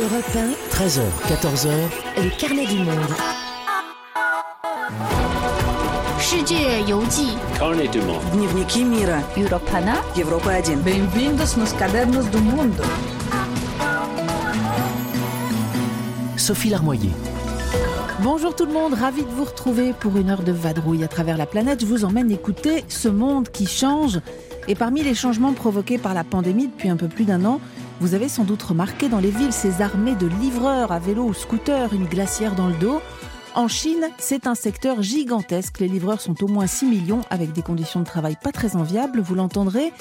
Europe 1, 13h, 14h, le carnet du monde. Carnet du monde. Europana. Европа 1. Bienvenidos nos cadernos du mundo. Sophie Larmoyer. Bonjour tout le monde, ravi de vous retrouver pour une heure de vadrouille à travers la planète. Je vous emmène écouter ce monde qui change. Et parmi les changements provoqués par la pandémie depuis un peu plus d'un an, vous avez sans doute remarqué dans les villes ces armées de livreurs à vélo ou scooter, une glacière dans le dos. En Chine, c'est un secteur gigantesque. Les livreurs sont au moins 6 millions avec des conditions de travail pas très enviables, vous l'entendrez.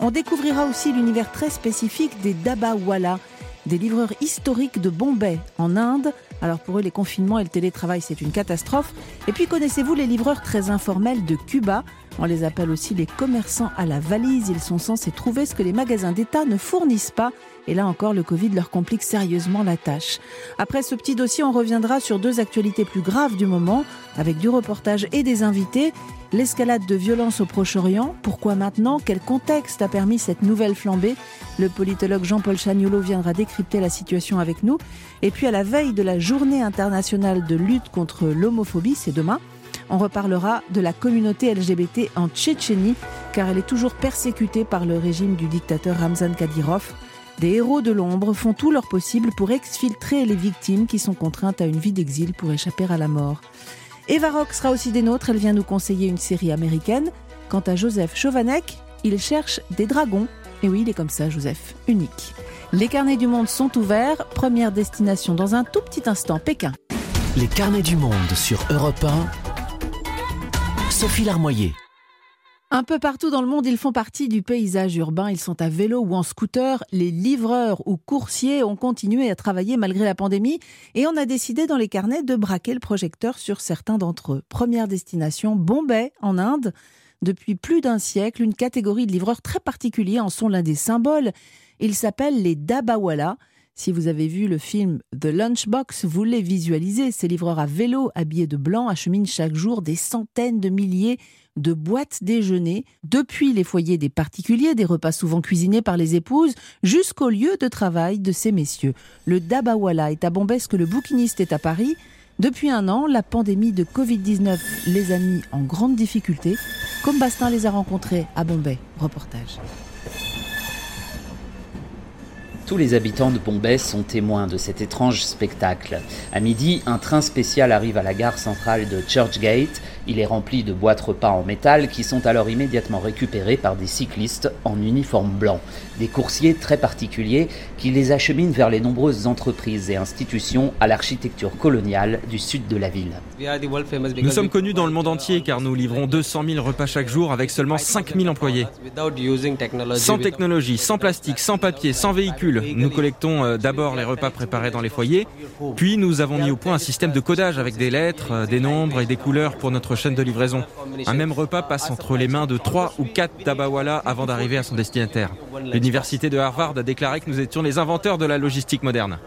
On découvrira aussi l'univers très spécifique des Dabawala, des livreurs historiques de Bombay en Inde. Alors pour eux, les confinements et le télétravail, c'est une catastrophe. Et puis connaissez-vous les livreurs très informels de Cuba? On les appelle aussi les commerçants à la valise. Ils sont censés trouver ce que les magasins d'État ne fournissent pas. Et là encore, le Covid leur complique sérieusement la tâche. Après ce petit dossier, on reviendra sur deux actualités plus graves du moment, avec du reportage et des invités. L'escalade de violence au Proche-Orient, pourquoi maintenant? Quel contexte a permis cette nouvelle flambée? Le politologue Jean-Paul Chagnolo viendra décrypter la situation avec nous. Et puis à la veille de la journée internationale de lutte contre l'homophobie, c'est demain, on reparlera de la communauté LGBT en Tchétchénie, car elle est toujours persécutée par le régime du dictateur Ramzan Kadyrov. Des héros de l'ombre font tout leur possible pour exfiltrer les victimes qui sont contraintes à une vie d'exil pour échapper à la mort. Eva Rock sera aussi des nôtres, elle vient nous conseiller une série américaine. Quant à Joseph Chauvanec, il cherche des dragons. Et oui, il est comme ça, Joseph, unique. Les carnets du monde sont ouverts, première destination dans un tout petit instant, Pékin. Les carnets du monde sur Europe 1. Sophie Larmoyer. Un peu partout dans le monde, ils font partie du paysage urbain. Ils sont à vélo ou en scooter. Les livreurs ou coursiers ont continué à travailler malgré la pandémie et on a décidé dans les carnets de braquer le projecteur sur certains d'entre eux. Première destination, Bombay, en Inde. Depuis plus d'un siècle, une catégorie de livreurs très particuliers en sont l'un des symboles. Ils s'appellent les Dabawala. Si vous avez vu le film The Lunchbox, vous les visualisez. Ces livreurs à vélo, habillés de blanc, acheminent chaque jour des centaines de milliers de boîtes déjeuner, depuis les foyers des particuliers, des repas souvent cuisinés par les épouses, jusqu'au lieu de travail de ces messieurs. Le Dabawala est à Bombay ce que le bouquiniste est à Paris. Depuis un an, la pandémie de Covid-19 les a mis en grande difficulté. Comme Bastin les a rencontrés à Bombay. Reportage. Tous les habitants de Bombay sont témoins de cet étrange spectacle. À midi, un train spécial arrive à la gare centrale de Churchgate. Il est rempli de boîtes repas en métal qui sont alors immédiatement récupérées par des cyclistes en uniforme blanc. Des coursiers très particuliers qui les acheminent vers les nombreuses entreprises et institutions à l'architecture coloniale du sud de la ville. Nous sommes connus dans le monde entier car nous livrons 200 000 repas chaque jour avec seulement 5 000 employés. Sans technologie, sans plastique, sans papier, sans véhicule, nous collectons euh, d'abord les repas préparés dans les foyers, puis nous avons mis au point un système de codage avec des lettres, euh, des nombres et des couleurs pour notre chaîne de livraison. Un même repas passe entre les mains de 3 ou 4 Dabawala avant d'arriver à son destinataire. L'université de Harvard a déclaré que nous étions les inventeurs de la logistique moderne.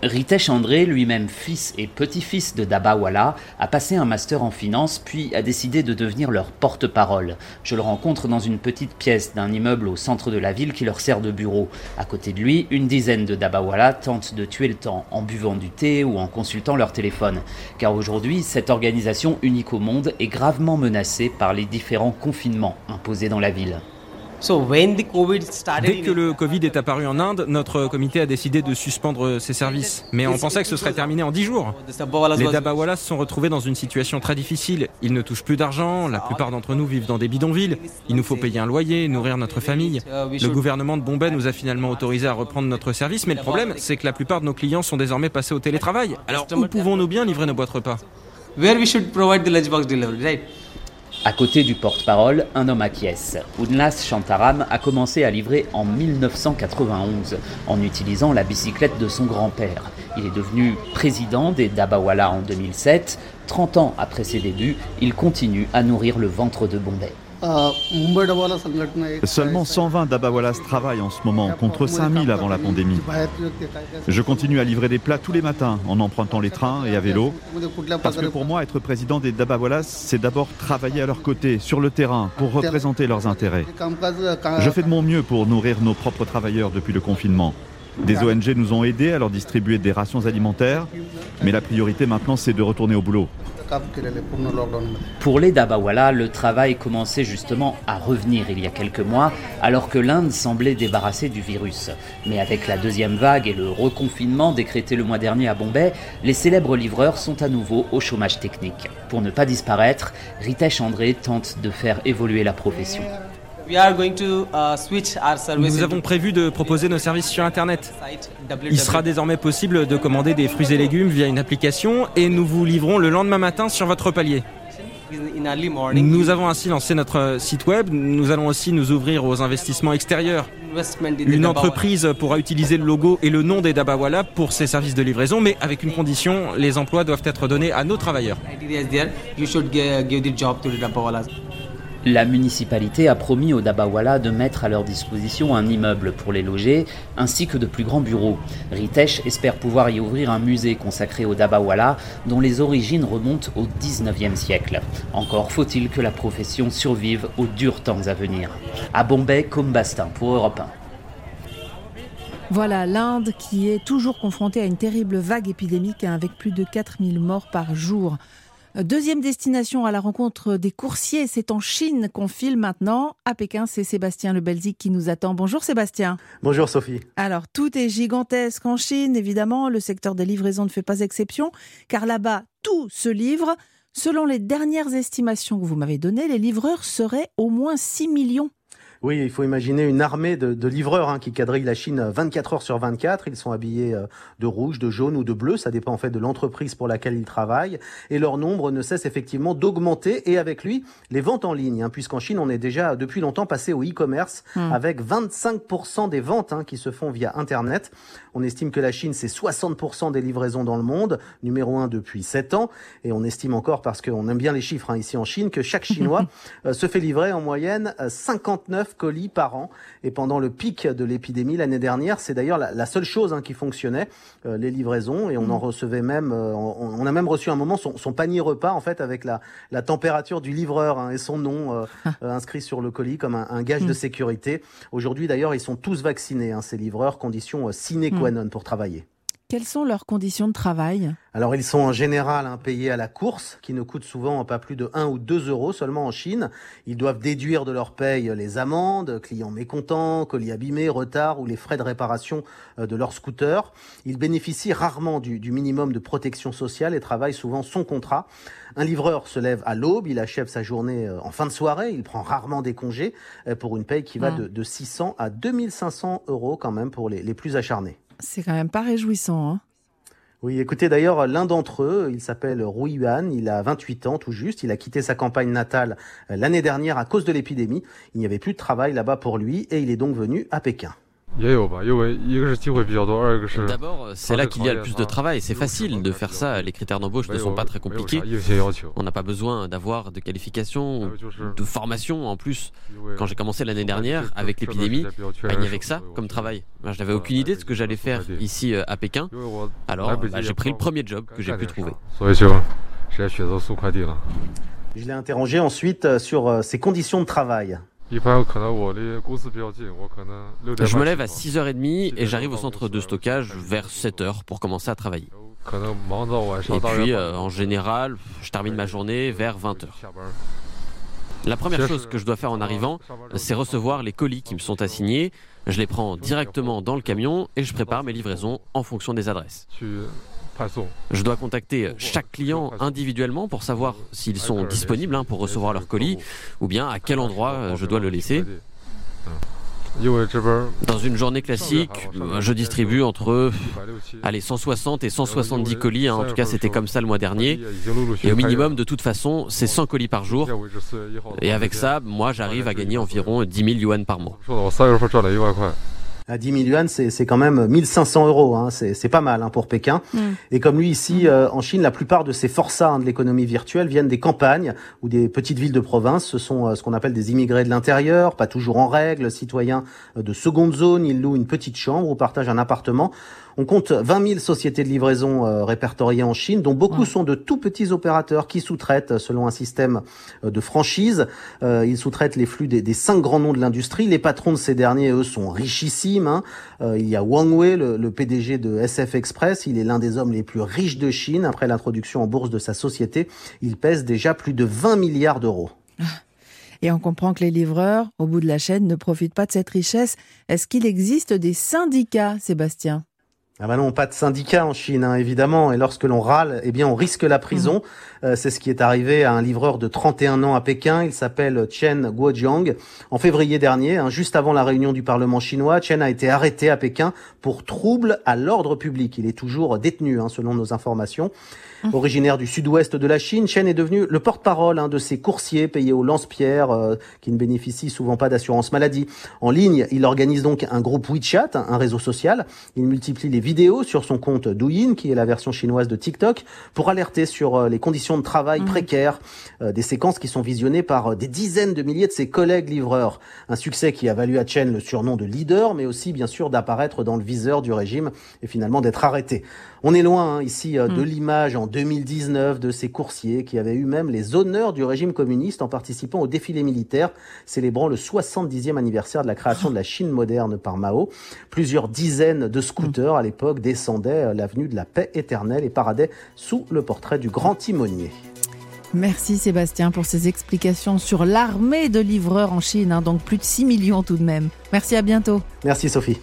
Ritesh André, lui-même fils et petit-fils de Dabawala, a passé un master en finance puis a décidé de devenir leur porte-parole. Je le rencontre dans une petite pièce d'un immeuble au centre de la ville qui leur sert de bureau. À côté de lui, une dizaine de Dabawala tentent de tuer le temps en buvant du thé ou en consultant leur téléphone. Car aujourd'hui, cette organisation unique au monde est gravement menacée par les différents confinements imposés dans la ville. Dès que le Covid est apparu en Inde, notre comité a décidé de suspendre ses services. Mais on pensait que ce serait terminé en 10 jours. Les Dabawalas se sont retrouvés dans une situation très difficile. Ils ne touchent plus d'argent, la plupart d'entre nous vivent dans des bidonvilles. Il nous faut payer un loyer, nourrir notre famille. Le gouvernement de Bombay nous a finalement autorisé à reprendre notre service, mais le problème, c'est que la plupart de nos clients sont désormais passés au télétravail. Alors où pouvons-nous bien livrer nos boîtes repas? À côté du porte-parole, un homme acquiesce. Udnas Shantaram a commencé à livrer en 1991 en utilisant la bicyclette de son grand-père. Il est devenu président des Dabawala en 2007. 30 ans après ses débuts, il continue à nourrir le ventre de Bombay. Seulement 120 Dabawalas travaillent en ce moment, contre 5000 avant la pandémie. Je continue à livrer des plats tous les matins en empruntant les trains et à vélo. Parce que pour moi, être président des Dabawalas, c'est d'abord travailler à leur côté, sur le terrain, pour représenter leurs intérêts. Je fais de mon mieux pour nourrir nos propres travailleurs depuis le confinement. Des ONG nous ont aidés à leur distribuer des rations alimentaires, mais la priorité maintenant c'est de retourner au boulot. Pour les Dabawala, le travail commençait justement à revenir il y a quelques mois, alors que l'Inde semblait débarrassée du virus. Mais avec la deuxième vague et le reconfinement décrété le mois dernier à Bombay, les célèbres livreurs sont à nouveau au chômage technique. Pour ne pas disparaître, Ritesh André tente de faire évoluer la profession. Uh, Nous avons prévu de proposer nos services sur Internet. Il sera désormais possible de commander des fruits et légumes via une application et nous vous livrons le lendemain matin sur votre palier. Nous avons ainsi lancé notre site web. Nous allons aussi nous ouvrir aux investissements extérieurs. Une entreprise pourra utiliser le logo et le nom des Dabawala pour ses services de livraison, mais avec une condition, les emplois doivent être donnés à nos travailleurs. La municipalité a promis aux Dabawala de mettre à leur disposition un immeuble pour les loger, ainsi que de plus grands bureaux. Ritesh espère pouvoir y ouvrir un musée consacré aux Dabawala, dont les origines remontent au 19e siècle. Encore faut-il que la profession survive aux durs temps à venir. À Bombay, comme Bastin pour Europe 1. Voilà l'Inde qui est toujours confrontée à une terrible vague épidémique hein, avec plus de 4000 morts par jour. Deuxième destination à la rencontre des coursiers, c'est en Chine qu'on file maintenant. À Pékin, c'est Sébastien Le Belzic qui nous attend. Bonjour Sébastien. Bonjour Sophie. Alors, tout est gigantesque en Chine, évidemment. Le secteur des livraisons ne fait pas exception, car là-bas, tout se livre. Selon les dernières estimations que vous m'avez données, les livreurs seraient au moins 6 millions. Oui, il faut imaginer une armée de, livreurs hein, qui quadrillent la Chine 24 heures sur 24. Ils sont habillés euh, de rouge, de jaune ou de bleu. Ça dépend en fait de l'entreprise pour laquelle ils travaillent. Et leur nombre ne cesse effectivement d'augmenter. Et avec lui, les ventes en ligne. Hein, Puisqu'en Chine, on est déjà depuis longtemps passé au e-commerce hmm. avec 25% des ventes hein, qui se font via Internet. On estime que la Chine, c'est 60% des livraisons dans le monde, numéro 1 depuis 7 ans. Et on estime encore, parce qu'on aime bien les chiffres ici en Chine, que chaque Chinois euh, se fait livrer en moyenne 59 euh, colis par an. Et pendant le pic de l'épidémie l'année dernière, c'est d'ailleurs la, seule chose hein, qui fonctionnait, euh, les livraisons. Et on en mm. recevait même, euh, on, a même reçu un moment son, panier repas en fait avec la, la température du livreur hein, et son nom euh, inscrit sur le colis comme un, gage de mm. sécurité. Aujourd'hui d'ailleurs, ils sont tous vaccinés, hein, ces livreurs, condition sine qua mm. non pour travailler. Quelles sont leurs conditions de travail? Alors ils sont en général hein, payés à la course, qui ne coûte souvent pas plus de 1 ou 2 euros seulement en Chine. Ils doivent déduire de leur paye les amendes, clients mécontents, colis abîmés, retard ou les frais de réparation euh, de leur scooter. Ils bénéficient rarement du, minimum de protection sociale et travaillent souvent son contrat. Un livreur se lève à l'aube, il achève sa journée euh, en fin de soirée, il prend rarement des congés euh, pour une paye qui va mmh. de, 600 à 2500 euros quand même pour les plus acharnés. C'est quand même pas réjouissant. Hein oui, écoutez, d'ailleurs, l'un d'entre eux, il s'appelle Rui Yuan, il a 28 ans tout juste, il a quitté sa campagne natale euh, l'année dernière à cause de l'épidémie. Il n'y avait plus de travail là-bas pour lui et il est donc venu à Pékin. D'abord, c'est là qu'il y a le plus de travail. C'est facile de faire ça. Les critères d'embauche ne sont pas très compliqués. On n'a pas besoin d'avoir de qualification, de formation. En plus, quand j'ai commencé l'année dernière avec l'épidémie, il n'y avait que ça comme travail. Je n'avais aucune idée de ce que j'allais faire ici euh, à Pékin. Alors, bah, j'ai pris le premier job que j'ai pu trouver. Je l'ai interrogé ensuite euh, sur euh, ses conditions de travail. Je me lève à 6h30 et j'arrive au centre de stockage vers 7h pour commencer à travailler. Et puis, euh, en général, je termine ma journée vers 20h. La première chose que je dois faire en arrivant, c'est recevoir les colis qui me sont assignés. Je les prends directement dans le camion et je prépare mes livraisons en fonction des adresses. Je dois contacter chaque client individuellement pour savoir s'ils sont disponibles hein, pour recevoir leur colis ou bien à quel endroit euh, je dois le laisser. Dans une journée classique, je distribue entre allez, 160 et 170 colis. Hein. En tout cas, c'était comme ça le mois dernier. Et au minimum, de toute façon, c'est 100 colis par jour. Et avec ça, moi, j'arrive à gagner environ 10 000 yuan par mois à 10 000 yuan, c'est quand même 1500 euros. Hein, c'est pas mal hein, pour Pékin. Mm. Et comme lui ici, euh, en Chine, la plupart de ces forçats hein, de l'économie virtuelle viennent des campagnes ou des petites villes de province. Ce sont euh, ce qu'on appelle des immigrés de l'intérieur, pas toujours en règle, citoyens euh, de seconde zone. Ils louent une petite chambre ou partagent un appartement. On compte 20 000 sociétés de livraison euh, répertoriées en Chine, dont beaucoup sont de tout petits opérateurs qui sous-traitent selon un système euh, de franchise. Euh, ils sous-traitent les flux des, cinq grands noms de l'industrie. Les patrons de ces derniers, eux, sont richissimes. Hein. il y a Wang Wei, le, le, PDG de SF Express. Il est l'un des hommes les plus riches de Chine. Après l'introduction en bourse de sa société, il pèse déjà plus de 20 milliards d'euros. Et on comprend que les livreurs, au bout de la chaîne, ne profitent pas de cette richesse. Est-ce qu'il existe des syndicats, Sébastien? Ah bah non, pas de syndicat en Chine, hein, évidemment. Et lorsque l'on râle, eh bien, on risque la prison. Mmh. Euh, c'est ce qui est arrivé à un livreur de 31 ans à Pékin. Il s'appelle Chen Guojiang. En février dernier, hein, juste avant la réunion du Parlement chinois, Chen a été arrêté à Pékin pour trouble à l'ordre public. Il est toujours détenu, hein, selon nos informations. Mmh. Originaire du sud-ouest de la Chine, Chen est devenu le porte-parole hein, de ces coursiers payés au lance-pierre euh, qui ne bénéficient souvent pas d'assurance maladie. En ligne, il organise donc un groupe WeChat, un réseau social. Il multiplie les vidéos sur son compte Douyin, qui est la version chinoise de TikTok, pour alerter sur euh, les conditions de travail mmh. précaires, euh, des séquences qui sont visionnées par des dizaines de milliers de ses collègues livreurs. Un succès qui a valu à Chen le surnom de leader, mais aussi bien sûr d'apparaître dans le viseur du régime et finalement d'être arrêté. On est loin hein, ici de mmh. l'image en 2019 de ces coursiers qui avaient eu même les honneurs du régime communiste en participant au défilé militaire célébrant le 70e anniversaire de la création de la Chine moderne par Mao. Plusieurs dizaines de scooters à l'époque descendaient euh, l'avenue de la paix éternelle et paradaient sous le portrait du grand timonier. Merci Sébastien pour ces explications sur l'armée de livreurs en Chine, hein, donc plus de 6 millions tout de même. Merci, à bientôt. Merci Sophie.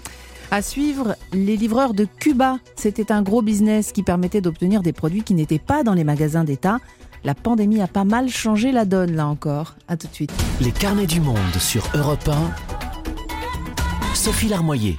À suivre, les livreurs de Cuba. C'était un gros business qui permettait d'obtenir des produits qui n'étaient pas dans les magasins d'État. La pandémie a pas mal changé la donne là encore. À tout de suite. Les carnets du monde sur Europe 1. Sophie Larmoyer.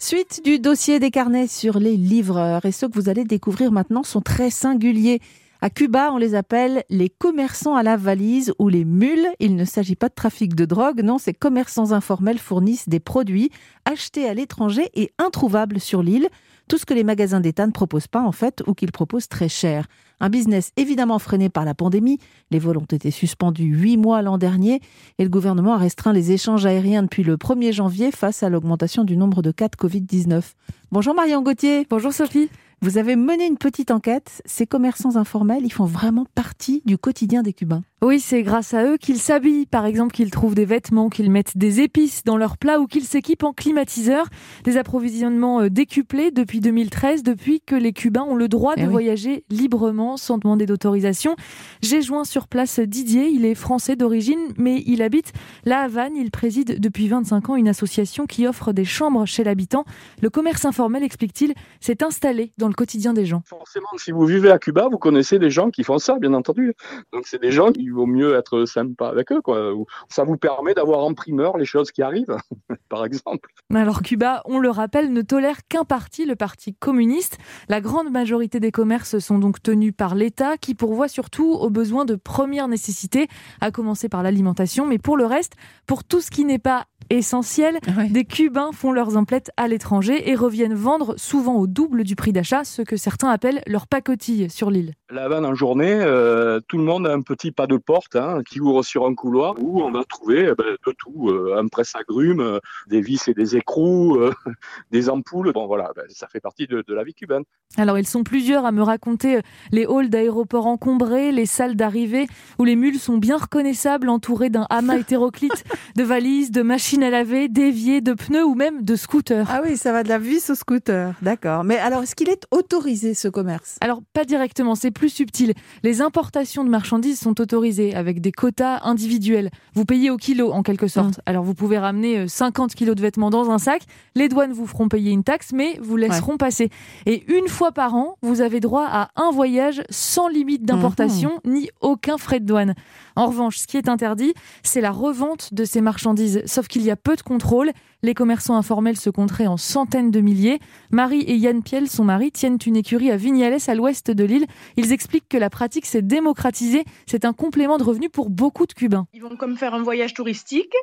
Suite du dossier des carnets sur les livreurs. Et ceux que vous allez découvrir maintenant sont très singuliers. À Cuba, on les appelle les commerçants à la valise ou les mules. Il ne s'agit pas de trafic de drogue, non, ces commerçants informels fournissent des produits achetés à l'étranger et introuvables sur l'île. Tout ce que les magasins d'État ne proposent pas en fait ou qu'ils proposent très cher. Un business évidemment freiné par la pandémie. Les vols ont été suspendus huit mois l'an dernier et le gouvernement a restreint les échanges aériens depuis le 1er janvier face à l'augmentation du nombre de cas de Covid-19. Bonjour Marion Gauthier. Bonjour Sophie. Vous avez mené une petite enquête. Ces commerçants informels, ils font vraiment partie du quotidien des Cubains. Oui, c'est grâce à eux qu'ils s'habillent, par exemple qu'ils trouvent des vêtements, qu'ils mettent des épices dans leurs plats ou qu'ils s'équipent en climatiseur. Des approvisionnements euh, décuplés depuis 2013, depuis que les Cubains ont le droit de eh voyager librement sans demander d'autorisation. J'ai joint sur place Didier, il est français d'origine, mais il habite La Havane. Il préside depuis 25 ans une association qui offre des chambres chez l'habitant. Le commerce informel, explique-t-il, s'est installé dans le quotidien des gens. Forcément, si vous vivez à Cuba, vous connaissez des gens qui font ça, bien entendu. Donc c'est des gens qui il vaut mieux être sympa avec eux. Quoi. Ça vous permet d'avoir en primeur les choses qui arrivent, par exemple. Alors Cuba, on le rappelle, ne tolère qu'un parti, le Parti communiste. La grande majorité des commerces sont donc tenus par l'État, qui pourvoit surtout aux besoins de première nécessité, à commencer par l'alimentation. Mais pour le reste, pour tout ce qui n'est pas essentiel. Des Cubains font leurs emplettes à l'étranger et reviennent vendre souvent au double du prix d'achat ce que certains appellent leur pacotille sur l'île. La vanne en journée, euh, tout le monde a un petit pas de porte hein, qui ouvre sur un couloir où on va trouver eh ben, de tout, euh, un presse-agrumes, euh, des vis et des écrous, des ampoules. Bon voilà, ben, ça fait partie de, de, la vie cubaine. Alors ils sont plusieurs à me raconter les halls d'aéroports encombrés, les salles d'arrivée où les mules sont bien reconnaissables, entourées d'un amas hétéroclite de valises, de machines à laver, d'évier, de pneus ou même de scooters. Ah oui, ça va de la vis au scooter. D'accord. Mais alors, est-ce qu'il est autorisé ce commerce? Alors, pas directement, c'est plus subtil. Les importations de marchandises sont autorisées avec des quotas individuels. Vous payez au kilo en quelque sorte. Mmh. Alors, vous pouvez ramener 50 euh, kilos de vêtements dans un sac. Les douanes vous feront payer une taxe, mais vous laisseront passer. Et une fois par an, vous avez droit à un voyage sans limite d'importation mmh. ni aucun frais de douane. En revanche, ce qui est interdit, c'est la revente de ces marchandises. Sauf qu'il y a peu de contrôle. Les commerçants informels se compteraient en centaines de milliers. Marie et Yann Piel, son mari, tiennent une écurie à Vignales, à l'ouest de l'île. Ils expliquent que la pratique s'est démocratisée. C'est un complément de revenu pour beaucoup de Cubains. Ils vont comme faire un voyage touristique.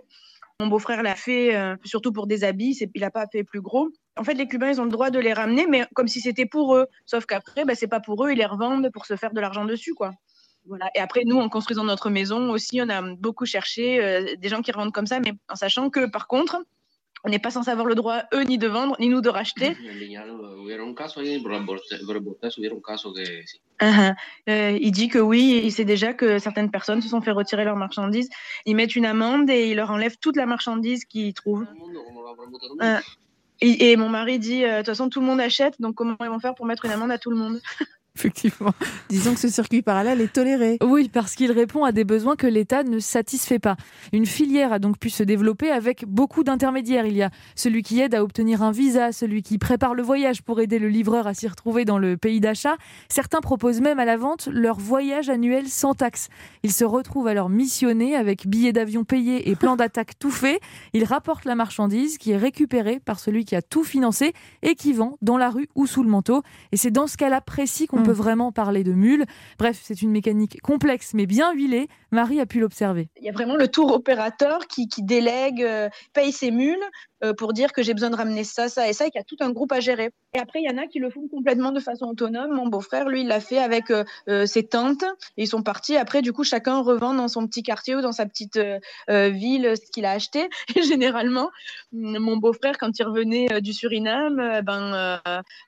Mon beau-frère l'a fait euh, surtout pour des habits, il n'a pas fait plus gros. En fait, les Cubains, ils ont le droit de les ramener, mais comme si c'était pour eux. Sauf qu'après, bah, c'est pas pour eux, ils les revendent pour se faire de l'argent dessus, quoi. Et après, nous, en construisant notre maison aussi, on a beaucoup cherché euh, des gens qui revendent comme ça, mais en sachant que, par contre, on n'est pas censé avoir le droit, eux, ni de vendre, ni nous de racheter. Euh, il dit que oui, il sait déjà que certaines personnes se sont fait retirer leurs marchandises. Ils mettent une amende et ils leur enlèvent toute la marchandise qu'ils trouvent. Et, et mon mari dit, de toute façon, tout le monde achète, donc comment ils vont faire pour mettre une amende à tout le monde? Effectivement. Disons que ce circuit parallèle est toléré. Oui, parce qu'il répond à des besoins que l'État ne satisfait pas. Une filière a donc pu se développer avec beaucoup d'intermédiaires. Il y a celui qui aide à obtenir un visa, celui qui prépare le voyage pour aider le livreur à s'y retrouver dans le pays d'achat. Certains proposent même à la vente leur voyage annuel sans taxe. Ils se retrouvent alors missionnés avec billets d'avion payés et plan d'attaque tout fait. Ils rapportent la marchandise qui est récupérée par celui qui a tout financé et qui vend dans la rue ou sous le manteau. Et c'est dans ce cas-là précis qu'on peut vraiment parler de mule. Bref, c'est une mécanique complexe mais bien huilée. Marie a pu l'observer. Il y a vraiment le tour opérateur qui, délègue, euh, paye ses mules euh, pour dire que j'ai besoin de ramener ça, ça et ça, et qu'il y a tout un groupe à gérer. Et après, il y en a qui le font complètement de façon autonome. Mon beau-frère, lui, il l'a fait avec euh, ses tantes. Ils sont partis. Après, du coup, chacun revend dans son petit quartier ou dans sa petite ville ce qu'il a acheté. Et généralement, mon beau-frère, quand il revenait du Suriname, ben,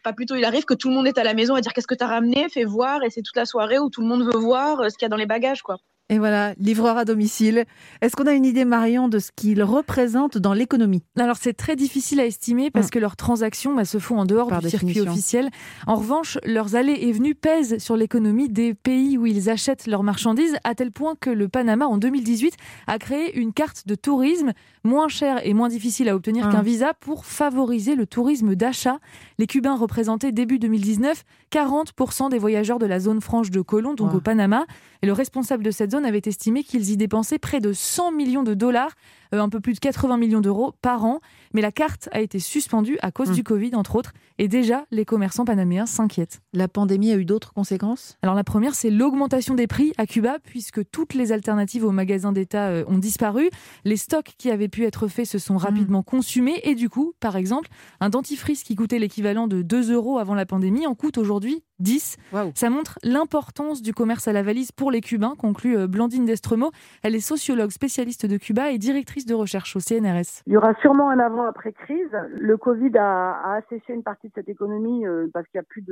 pas plutôt il arrive que tout le monde est à la maison à dire qu'est-ce que tu as ramené, fais voir. Et c'est toute la soirée où tout le monde veut voir ce qu'il y a dans les bagages, quoi. Et voilà, livreur à domicile. Est-ce qu'on a une idée, Marion, de ce qu'ils représentent dans l'économie? Alors, c'est très difficile à estimer parce mm. que leurs transactions bah, se font en dehors du circuit officiel. En revanche, leurs allées et venues pèsent sur l'économie des pays où ils achètent leurs marchandises, à tel point que le Panama, en 2018, a créé une carte de tourisme moins chère et moins difficile à obtenir mm. qu'un visa pour favoriser le tourisme d'achat. Les Cubains représentaient début 2019 40% des voyageurs de la zone franche de Colón, donc au Panama. Et le responsable de cette zone avait estimé qu'ils y dépensaient près de 100 millions de dollars un peu plus de 80 millions d'euros par an. Mais la carte a été suspendue à cause mmh. du Covid, entre autres. Et déjà, les commerçants panaméens s'inquiètent. La pandémie a eu d'autres conséquences? Alors la première, c'est l'augmentation des prix à Cuba, puisque toutes les alternatives aux magasins d'État euh, ont disparu. Les stocks qui avaient pu être faits se sont mmh. rapidement consumés. Et du coup, par exemple, un dentifrice qui coûtait l'équivalent de 2 euros avant la pandémie en coûte aujourd'hui 10. Ça montre l'importance du commerce à la valise pour les Cubains, conclut euh, Blandine Destremo. Elle est sociologue spécialiste de Cuba et directrice de recherche au CNRS. Il y aura sûrement un avant-après-crise. Le Covid a, asséché une partie de cette économie euh, parce qu'il n'y a plus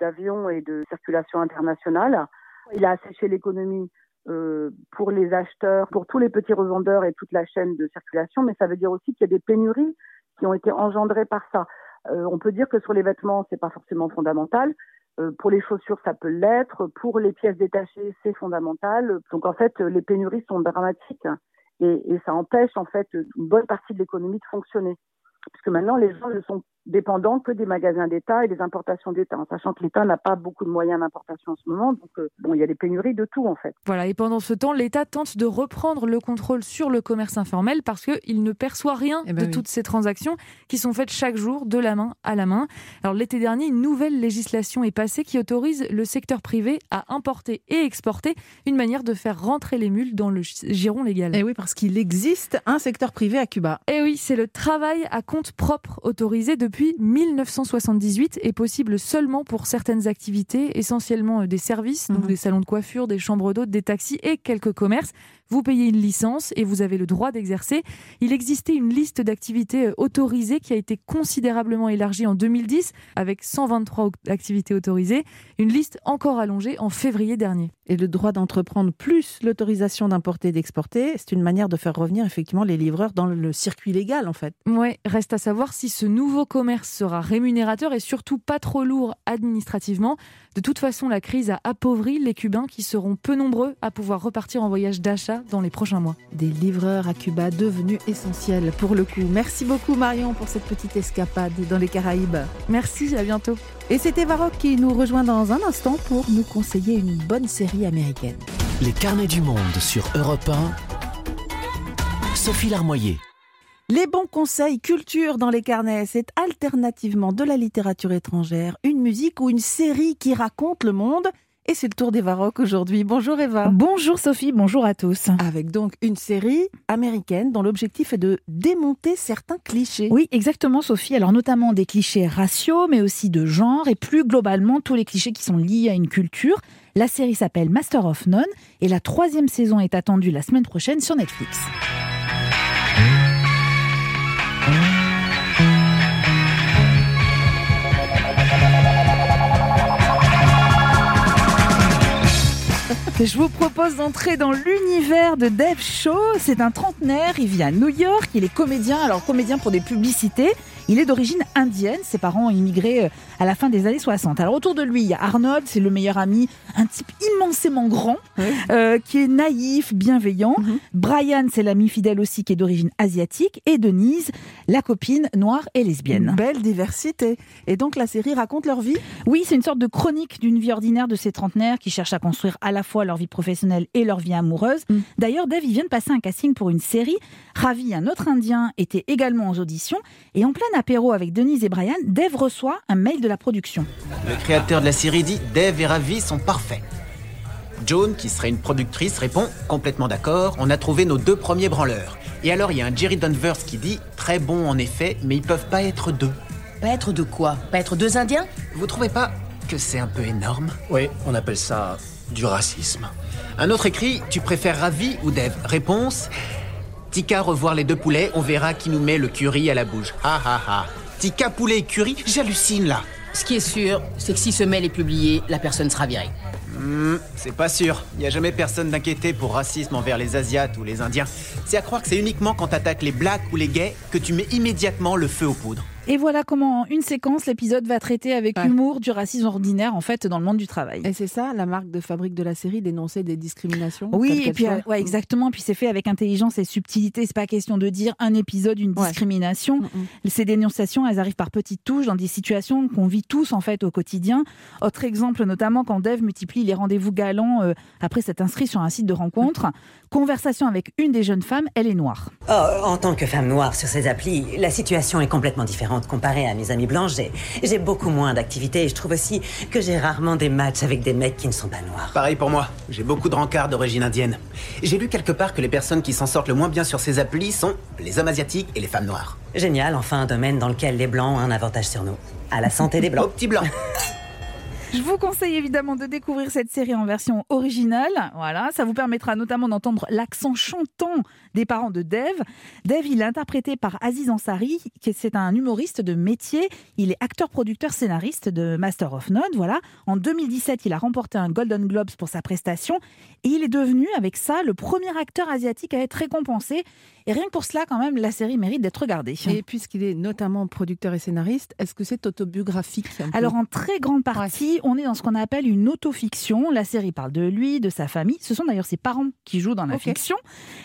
d'avions et de circulation internationale. Il a asséché l'économie euh, pour les acheteurs, pour tous les petits revendeurs et toute la chaîne de circulation, mais ça veut dire aussi qu'il y a des pénuries qui ont été engendrées par ça. on peut dire que sur les vêtements, c'est pas forcément fondamental, euh, pour les chaussures, ça peut l'être. Pour les pièces détachées, c'est fondamental. Donc en fait, les pénuries sont dramatiques et, ça empêche en fait une bonne partie de l'économie de fonctionner. Puisque maintenant, les gens ne sont dépendant que des magasins d'État et des importations d'État, en sachant que l'État n'a pas beaucoup de moyens d'importation en ce moment. Donc, euh, bon, il y a des pénuries de tout, en fait. Voilà, et pendant ce temps, l'État tente de reprendre le contrôle sur le commerce informel parce qu'il ne perçoit rien eh ben de toutes ces transactions qui sont faites chaque jour de la main à la main. Alors, l'été dernier, une nouvelle législation est passée qui autorise le secteur privé à importer et exporter une manière de faire rentrer les mules dans le giron légal. Et eh oui, parce qu'il existe un secteur privé à Cuba. Et eh oui, c'est le travail à compte propre autorisé depuis depuis 1978 est possible seulement pour certaines activités, essentiellement euh, des services, donc mhm. des salons de coiffure, des chambres d'hôtes, des taxis et quelques commerces. Vous payez une licence et vous avez le droit d'exercer. Il existait une liste d'activités euh, autorisées qui a été considérablement élargie en 2010 avec 123 activités autorisées, une liste encore allongée en février dernier. Et le droit d'entreprendre plus l'autorisation d'importer et d'exporter, c'est une manière de faire revenir effectivement les livreurs dans le circuit légal en fait. Oui, reste à savoir si ce nouveau commerce sera rémunérateur et surtout pas trop lourd administrativement. De toute façon, la crise a appauvri les Cubains qui seront peu nombreux à pouvoir repartir en voyage d'achat dans les prochains mois. Des livreurs à Cuba devenus essentiels pour le coup. Merci beaucoup Marion pour cette petite escapade dans les Caraïbes. Merci, à bientôt. Et c'était Varroc qui nous rejoint dans un instant pour nous conseiller une bonne série américaine. Les carnets du monde sur Europe 1. Sophie Larmoyer. Les bons conseils culture dans les carnets, c'est alternativement de la littérature étrangère, une musique ou une série qui raconte le monde. Et c'est le tour des Varrocs aujourd'hui. Bonjour Eva. Bonjour Sophie, bonjour à tous. Avec donc une série américaine dont l'objectif est de démonter certains clichés. Oui, exactement Sophie. Alors notamment des clichés raciaux, mais aussi de genre et plus globalement tous les clichés qui sont liés à une culture. La série s'appelle Master of None et la troisième saison est attendue la semaine prochaine sur Netflix. Je vous propose d'entrer dans l'univers de Dave Shaw. C'est un trentenaire, il vit à New York, il est comédien, alors comédien pour des publicités. Il est d'origine indienne, ses parents ont immigré euh, à la fin des années 60. Alors autour de lui, il y a Arnold, c'est le meilleur ami, un type immensément grand, euh, qui est naïf, bienveillant. Mhm. Brian, c'est l'ami fidèle aussi, qui est d'origine asiatique. Et Denise, la copine noire et lesbienne. Une belle diversité. Et donc la série raconte leur vie? Oui, c'est une sorte de chronique d'une vie ordinaire de ces trentenaires qui cherchent à construire à la fois leur vie professionnelle et leur vie amoureuse. Mm. D'ailleurs, Dave, il vient de passer un casting pour une série. Ravi, un autre Indien, était également aux auditions. Et en plein apéro avec Denise et Brian, Dave reçoit un mail de la production. Le créateur de la série dit Dave et Ravi sont parfaits. Joan, qui serait une productrice, répond complètement d'accord, on a trouvé nos deux premiers branleurs. Et alors il y a un Jerry Danvers qui dit très bon en effet, mais ils peuvent pas être deux. Pas être de quoi? Pas être deux Indiens? Vous trouvez pas que c'est un peu énorme? Oui, on appelle ça du racisme. Un autre écrit Tu préfères Ravi ou Dev Réponse Tika revoir les deux poulets, on verra qui nous met le curry à la bouche. Ha ha ha. Tika poulet et curry, j'hallucine là. Ce qui est sûr, c'est que si ce mail est publié, la personne sera virée. Hmm, c'est pas sûr. Il n'y a jamais personne d'inquiété pour racisme envers les Asiates ou les Indiens. C'est à croire que c'est uniquement quand t'attaques les blacks ou les gays que tu mets immédiatement le feu aux poudres. Et voilà comment, en une séquence, l'épisode va traiter avec humour du racisme ordinaire, en fait, dans le monde du travail. Et c'est ça, la marque de fabrique de la série, dénoncer des discriminations Oui, et puis, euh, ouais, exactement. Puis c'est fait avec intelligence et subtilité. C'est pas question de dire un épisode, une discrimination. Mm, mm. Ces dénonciations, elles arrivent par petites touches dans des situations qu'on vit tous, en fait, au quotidien. Autre exemple, notamment quand Dave multiplie les rendez-vous galants euh, après s'être inscrit sur un site de rencontre. Conversation avec une des jeunes femmes, elle est noire. Oh, en tant que femme noire sur ces applis, la situation est complètement différente comparé à mes amis blancs. J'ai beaucoup moins d'activités et je trouve aussi que j'ai rarement des matchs avec des mecs qui ne sont pas noirs. Pareil pour moi. J'ai beaucoup de rencarts d'origine indienne. J'ai lu quelque part que les personnes qui s'en sortent le moins bien sur ces applis sont les hommes asiatiques et les femmes noires. Génial, enfin un domaine dans lequel les blancs ont un avantage sur nous. À la santé des blancs. Au petit blanc. Je vous conseille évidemment de découvrir cette série en version originale. Voilà, ça vous permettra notamment d'entendre l'accent chantant des parents de Dev. Dev, il est interprété par Aziz Ansari, qui c'est un humoriste de métier. Il est acteur, producteur, scénariste de Master of None. Voilà. En 2017, il a remporté un Golden Globes pour sa prestation et il est devenu, avec ça, le premier acteur asiatique à être récompensé. Et rien que pour cela, quand même, la série mérite d'être regardée. Et puisqu'il est notamment producteur et scénariste, est-ce que c'est autobiographique Alors, en très grande partie, on est dans ce qu'on appelle une autofiction. La série parle de lui, de sa famille. Ce sont d'ailleurs ses parents qui jouent dans la fiction.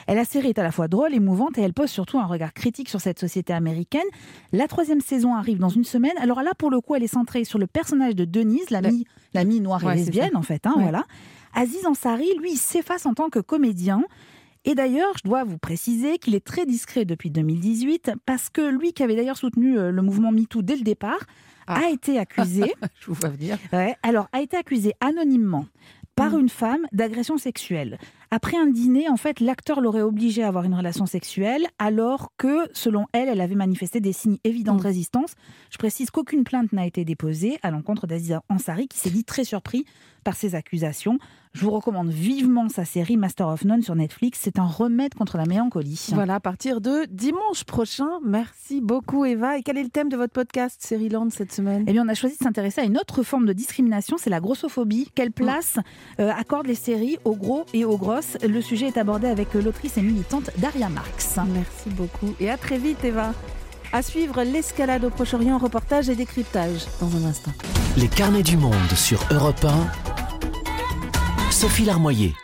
Et la série est à la fois drôle, émouvante et elle pose surtout un regard critique sur cette société américaine. La troisième saison arrive dans une semaine. Alors là, pour le coup, elle est centrée sur le personnage de Denise, l'amie la... noire et lesbienne, en fait. Hein, voilà. Aziz Ansari, lui, s'efface en tant que comédien. Et d'ailleurs, je dois vous préciser qu'il est très discret depuis 2018 parce que lui, qui avait d'ailleurs soutenu euh, le mouvement MeToo dès le départ, ah. a été accusé. je vous vois venir. alors, a été accusé anonymement par mm. une femme d'agression sexuelle. Après un dîner, en fait, l'acteur l'aurait obligée à avoir une relation sexuelle, alors que, selon elle, elle avait manifesté des signes évidents de mm. résistance. Je précise qu'aucune plainte n'a été déposée à l'encontre d'Aziza Ansari, qui s'est dit très surpris par ces accusations. Je vous recommande vivement sa série Master of None sur Netflix. C'est un remède contre la mélancolie. Voilà, à partir de dimanche prochain. Merci beaucoup, Eva. Et quel est le thème de votre podcast, Land, cette semaine? Eh bien, on a choisi de s'intéresser à une autre forme de discrimination, c'est la grossophobie. Quelle place euh, accordent les séries aux gros et aux grosses? Le sujet est abordé avec l'autrice et militante Daria Marx. Merci beaucoup. Et à très vite, Eva. À suivre l'escalade au Proche-Orient, reportage et décryptage dans un instant. Les carnets du monde sur Europe 1 Sophie Larmoyer.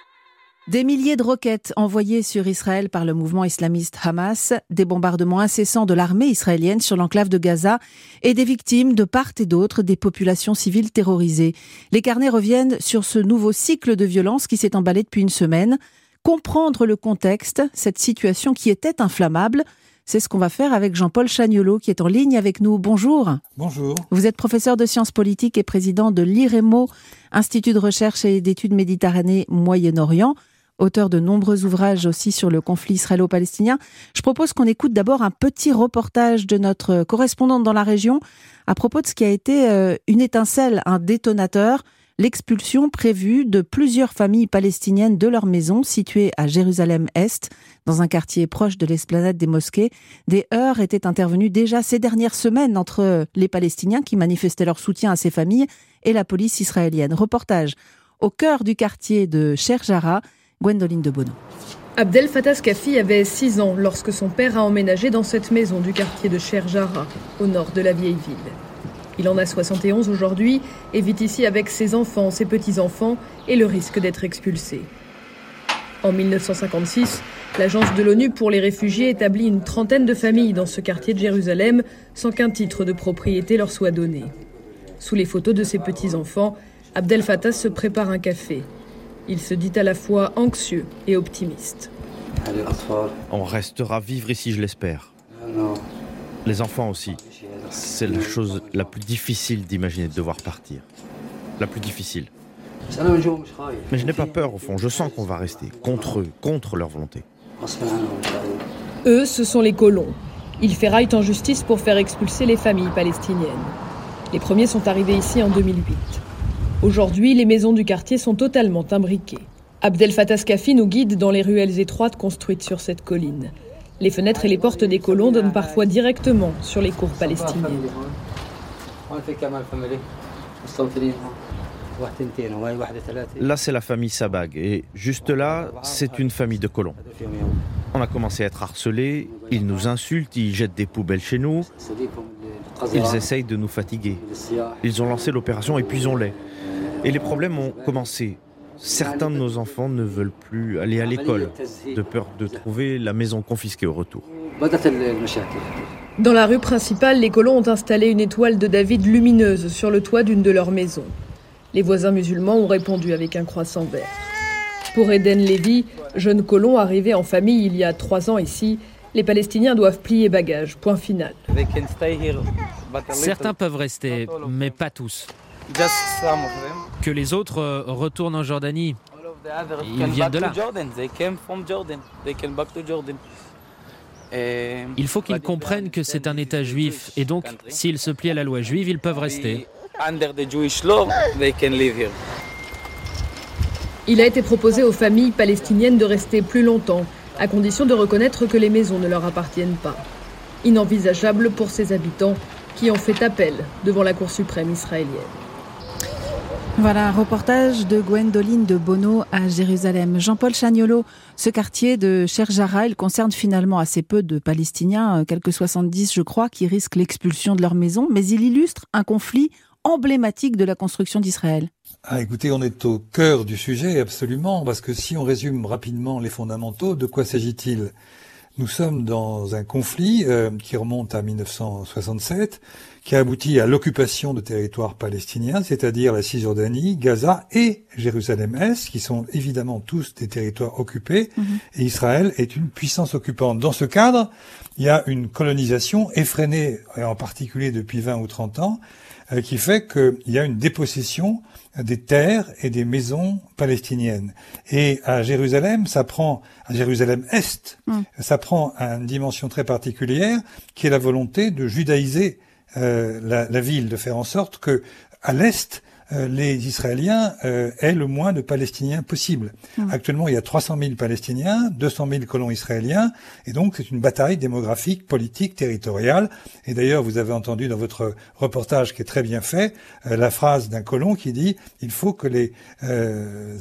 Des milliers de roquettes envoyées sur Israël par le mouvement islamiste Hamas, des bombardements incessants de l'armée israélienne sur l'enclave de Gaza et des victimes de part et d'autre des populations civiles terrorisées. Les carnets reviennent sur ce nouveau cycle de violence qui s'est emballé depuis une semaine. Comprendre le contexte, cette situation qui était inflammable, c'est ce qu'on va faire avec Jean-Paul Chagnolo qui est en ligne avec nous. Bonjour. Bonjour. Vous êtes professeur de sciences politiques et président de l'IREMO, Institut de recherche et d'études Méditerranée Moyen-Orient, auteur de nombreux ouvrages aussi sur le conflit israélo-palestinien. Je propose qu'on écoute d'abord un petit reportage de notre correspondante dans la région à propos de ce qui a été euh, une étincelle, un détonateur l'expulsion prévue de plusieurs familles palestiniennes de leur maison située à Jérusalem-Est, dans un quartier proche de l'esplanade des mosquées. Des heurts étaient intervenus déjà ces dernières semaines entre les Palestiniens qui manifestaient leur soutien à ces familles et la police israélienne. Reportage au cœur du quartier de Sherjara, Gwendoline de Bono. Abdel Fattah Skafi avait 6 ans lorsque son père a emménagé dans cette maison du quartier de Sherjara, au nord de la vieille ville. Il en a 71 aujourd'hui et vit ici avec ses enfants, ses petits-enfants et le risque d'être expulsé. En 1956, l'Agence de l'ONU pour les réfugiés établit une trentaine de familles dans ce quartier de Jérusalem sans qu'un titre de propriété leur soit donné. Sous les photos de ses petits-enfants, Abdel Fattah se prépare un café. Il se dit à la fois anxieux et optimiste. On restera vivre ici, je l'espère. Les enfants aussi. C'est la chose la plus difficile d'imaginer de devoir partir. La plus difficile. Mais je n'ai pas peur au fond, je sens qu'on va rester contre eux, contre leur volonté. Eux, ce sont les colons. Ils ferraillent en justice pour faire expulser les familles palestiniennes. Les premiers sont arrivés ici en 2008. Aujourd'hui, les maisons du quartier sont totalement imbriquées. Abdel Fattah Skafi nous guide dans les ruelles étroites construites sur cette colline. Les fenêtres et les portes des colons donnent parfois directement sur les cours palestiniennes. Là, c'est la famille Sabag. Et juste là, c'est une famille de colons. On a commencé à être harcelés. Ils nous insultent, ils jettent des poubelles chez nous. Ils essayent de nous fatiguer. Ils ont lancé l'opération Épuisons-les. Et les problèmes ont commencé. Certains de nos enfants ne veulent plus aller à l'école, de peur de trouver la maison confisquée au retour. Dans la rue principale, les colons ont installé une étoile de David lumineuse sur le toit d'une de leurs maisons. Les voisins musulmans ont répondu avec un croissant vert. Pour Eden Levy, jeune colon arrivé en famille il y a trois ans ici, les Palestiniens doivent plier bagages. Point final. Certains peuvent rester, mais pas tous. Que les autres euh, retournent en Jordanie. Ils viennent de là. Il faut qu'ils comprennent que c'est un État juif et donc s'ils se plient à la loi juive, ils peuvent rester. Il a été proposé aux familles palestiniennes de rester plus longtemps, à condition de reconnaître que les maisons ne leur appartiennent pas. Inenvisageable pour ces habitants qui ont fait appel devant la Cour suprême israélienne. Voilà, reportage de Gwendoline de Bono à Jérusalem. Jean-Paul Chagnolo, ce quartier de Sherjara, il concerne finalement assez peu de Palestiniens, euh, quelques 70 je crois, qui risquent l'expulsion de leur maison, mais il illustre un conflit emblématique de la construction d'Israël. Ah, écoutez, on est au cœur du sujet, absolument, parce que si on résume rapidement les fondamentaux, de quoi s'agit-il? Nous sommes dans un conflit euh, qui remonte à 1967, qui a abouti à l'occupation de territoires palestiniens, c'est-à-dire la Cisjordanie, Gaza et Jérusalem-Est, qui sont évidemment tous des territoires occupés, mhm. et Israël est une puissance occupante. Dans ce cadre, il y a une colonisation effrénée, en particulier depuis 20 ou 30 ans, euh, qui fait qu'il y a une dépossession des terres et des maisons palestiniennes. Et à Jérusalem, ça prend, à Jérusalem-Est, mhm. ça prend une dimension très particulière, qui est la volonté de judaïser euh, la, la, ville, de faire en sorte que à l'est, euh, les Israéliens euh, aient le moins de Palestiniens possible. Mmh. Actuellement, il y a 300 000 Palestiniens, 200 000 colons israéliens, et donc c'est une bataille démographique, politique, territoriale. Et d'ailleurs, vous avez entendu dans votre reportage qui est très bien fait la phrase d'un colon qui dit il faut que les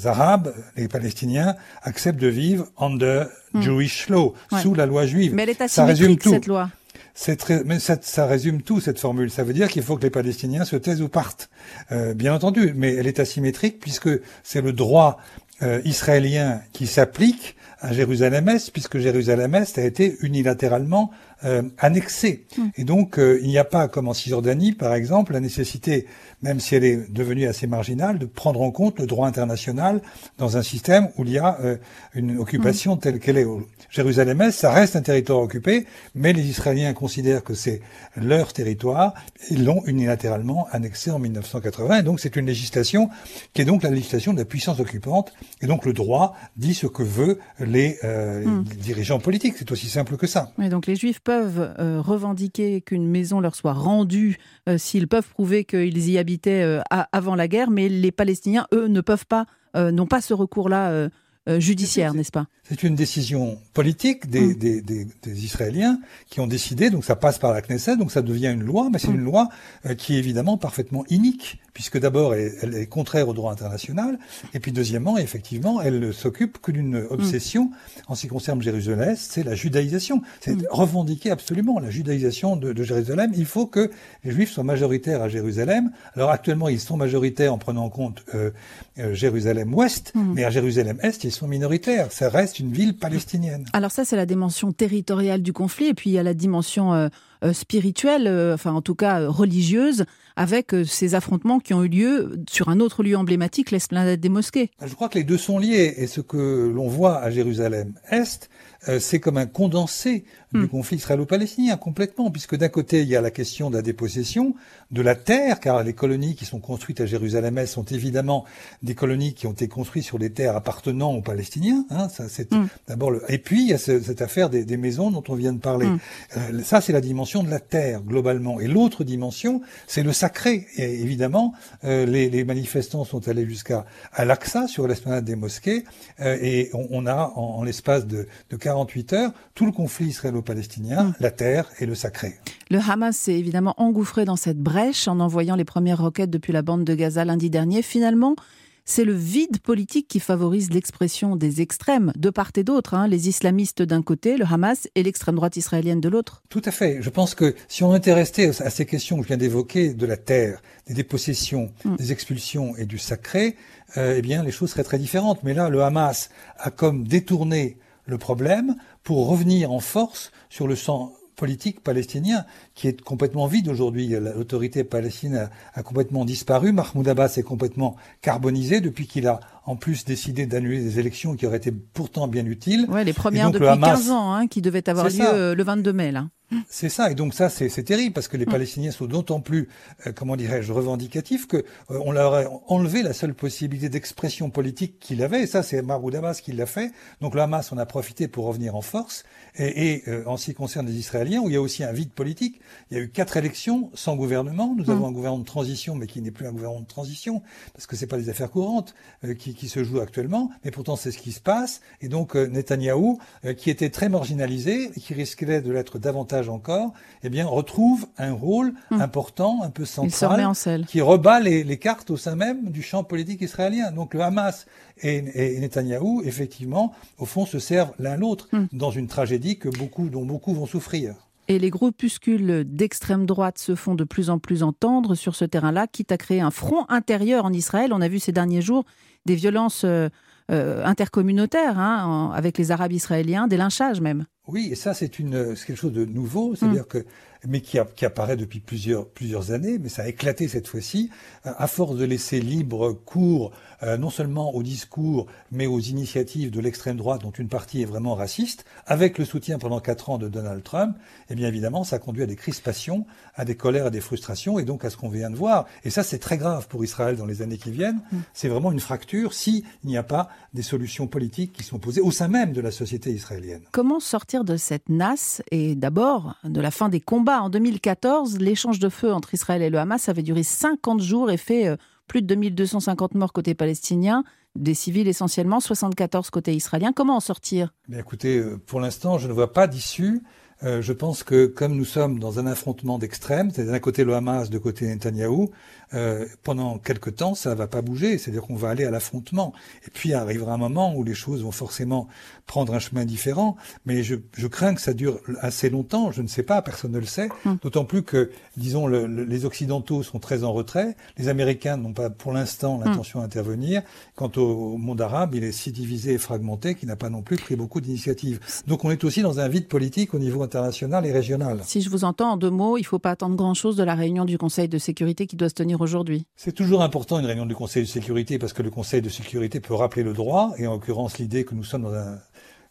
Arabes, les Palestiniens, acceptent de vivre under mmh. Jewish law, sous la loi juive. Mais elle est asymétrique, cette loi. Très, mais ça, ça, résume tout cette formule. Ça veut dire qu'il faut que les Palestiniens se taisent ou partent, euh, bien entendu. Mais elle est asymétrique puisque c'est le droit euh, israélien qui s'applique à Jérusalem-Est, puisque Jérusalem-Est a été unilatéralement euh, annexé. Hmm. Et donc, euh, il n'y a pas, comme en Cisjordanie, par exemple, la nécessité, même si elle est devenue assez marginale, de prendre en compte le droit international dans un système où il y a euh, une occupation hmm. telle qu'elle est. Jérusalem-Est, ça reste un territoire occupé, mais les Israéliens considèrent que c'est leur territoire. Ils l'ont unilatéralement annexé en 1980. Et donc, c'est une législation qui est donc la législation de la puissance occupante. Et donc, le droit dit ce que veut les, hmm. dirigeants politiques. C'est aussi simple que ça. Donc les Juifs peuvent euh, revendiquer qu'une maison leur soit rendue euh, s'ils peuvent prouver qu'ils y habitaient euh, avant la guerre, mais les Palestiniens, eux, ne peuvent pas, n'ont pas ce recours-là judiciaire, n'est-ce pas? C'est une décision politique des, mm. des, des, des, Israéliens qui ont décidé, donc ça passe par la Knesset, donc ça devient une loi, mais c'est mm. une loi euh, qui est évidemment parfaitement inique, puisque d'abord elle, est contraire au droit international, et puis deuxièmement, effectivement, elle ne s'occupe que d'une mm. obsession en ce qui concerne Jérusalem, c'est la judaïsation. C'est revendiquer absolument la judaïsation de, de, Jérusalem. Il faut que les Juifs soient majoritaires à Jérusalem. Alors actuellement, ils sont majoritaires en prenant en compte euh, Jérusalem-Ouest, mais à Jérusalem-Est, ils sont minoritaires. Ça reste une ville palestinienne. Alors ça, c'est la dimension territoriale du conflit. Et puis il y a la dimension euh, spirituelle, euh, enfin en tout cas religieuse, avec ces affrontements qui ont eu lieu sur un autre lieu emblématique, l'esplanade des mosquées. Je crois que les deux sont liés. Et ce que l'on voit à Jérusalem-Est, euh, c'est comme un condensé du hmm. conflit israélo-palestinien complètement, puisque d'un côté il y a la question de la dépossession de la terre, car les colonies qui sont construites à Jérusalem-Est sont évidemment des colonies qui ont été construites sur des terres appartenant aux Palestiniens. Hein, ça, c'est hmm. d'abord le... Et puis il y a cette affaire des, des, maisons dont on vient de parler. Hmm. Euh, ça, c'est la dimension de la terre globalement. Et l'autre dimension, c'est le sacré. Et évidemment, euh, les, les, manifestants sont allés jusqu'à Al-Aqsa sur l'esplanade des mosquées, et on, on, a en, en l'espace de, de 48 heures, tout le conflit israélo-palestinien, mm. la terre et le sacré. Le Hamas s'est évidemment engouffré dans cette brèche en envoyant les premières roquettes depuis la bande de Gaza lundi dernier. Finalement, c'est le vide politique qui favorise l'expression des extrêmes, de part et d'autre, hein. les islamistes d'un côté, le Hamas, et l'extrême droite israélienne de l'autre. Tout à fait. Je pense que si on était resté à ces questions que je viens d'évoquer, de la terre, des dépossessions, mm. des expulsions et du sacré, euh, eh bien, les choses seraient très différentes. Mais là, le Hamas a comme détourné le problème pour revenir en force sur le sang politique palestinien qui est complètement vide aujourd'hui. L'autorité palestinienne a, complètement disparu. Mahmoud Abbas est complètement carbonisé depuis qu'il a en plus décidé d'annuler des élections qui auraient été pourtant bien utiles. Ouais, les premières depuis 15 ans, hein, qui devaient avoir lieu euh, le 22 mai. Là. C'est ça, et donc ça c'est terrible parce que les mm. Palestiniens sont d'autant plus, euh, comment dirais-je, revendicatifs que euh, on leur a enlevé la seule possibilité d'expression politique qu'il avait, et ça c'est Mahmoud Abbas qui l'a fait. Donc le Hamas en a profité pour revenir en force, et, et euh, en ce qui concerne les Israéliens, où il y a aussi un vide politique, il y a eu quatre élections sans gouvernement. Nous mm. avons un gouvernement de transition, mais qui n'est plus un gouvernement de transition parce que c'est pas des affaires courantes qui, qui, se jouent actuellement, mais pourtant c'est ce qui se passe. Et donc Netanyahou, qui était très marginalisé, et qui risquait de l'être davantage encore, eh bien, retrouve un rôle hmm. important, un peu central, qui rebat les, cartes au sein même du champ politique israélien. Donc le Hamas et, et Netanyahou, effectivement, au fond, se servent l'un l'autre hmm. dans une tragédie que beaucoup, dont beaucoup vont souffrir. Et les groupuscules d'extrême droite se font de plus en plus entendre sur ce terrain-là, quitte à créer un front intérieur en Israël. On a vu ces derniers jours des violences euh, euh, intercommunautaires hein, avec les Arabes israéliens, des lynchages même. Oui, et ça c'est quelque chose de nouveau, c'est-à-dire mm. que mais qui, apparaît depuis plusieurs plusieurs années, mais ça a éclaté cette fois-ci à force de laisser libre cours euh, non seulement au discours, mais aux initiatives de l'extrême droite, dont une partie est vraiment raciste, avec le soutien pendant quatre ans de Donald Trump. Eh bien évidemment, ça conduit à des crispations, à des colères, à des frustrations, et donc à ce qu'on vient de voir. Et ça, c'est très grave pour Israël dans les années qui viennent. Mm. C'est vraiment une fracture s'il n'y a pas des solutions politiques qui sont posées au sein même de la société israélienne. Comment sortir de cette nasse et d'abord de la fin des combats. En 2014, l'échange de feu entre Israël et le Hamas avait duré 50 jours et fait euh, plus de 2250 morts côté palestinien, des civils essentiellement, 74 côté israélien. Comment en sortir? Mais Écoutez, euh, pour l'instant, je ne vois pas d'issue. Euh, je pense que comme nous sommes dans un affrontement d'extrêmes, c'est d'un côté le Hamas, de côté Netanyahou, euh, pendant quelque temps, ça va pas bouger. C'est-à-dire qu'on va aller à l'affrontement. Et puis arrivera un moment où les choses vont forcément prendre un chemin différent. Mais je, je crains que ça dure assez longtemps. Je ne sais pas, personne ne le sait. Hum. D'autant plus que, disons, le, les Occidentaux sont très en retrait. Les Américains n'ont pas pour l'instant hum. l'intention d'intervenir. Quant au, monde arabe, il est si divisé et fragmenté qu'il n'a pas non plus pris beaucoup d'initiatives. Donc on est aussi dans un vide politique au niveau international et régional. Si je vous entends en deux mots, il ne faut pas attendre grand-chose de la réunion du Conseil de sécurité qui doit se tenir aujourd'hui C'est toujours important une réunion du Conseil de sécurité parce que le Conseil de sécurité peut rappeler le droit et en l'occurrence l'idée que nous sommes dans un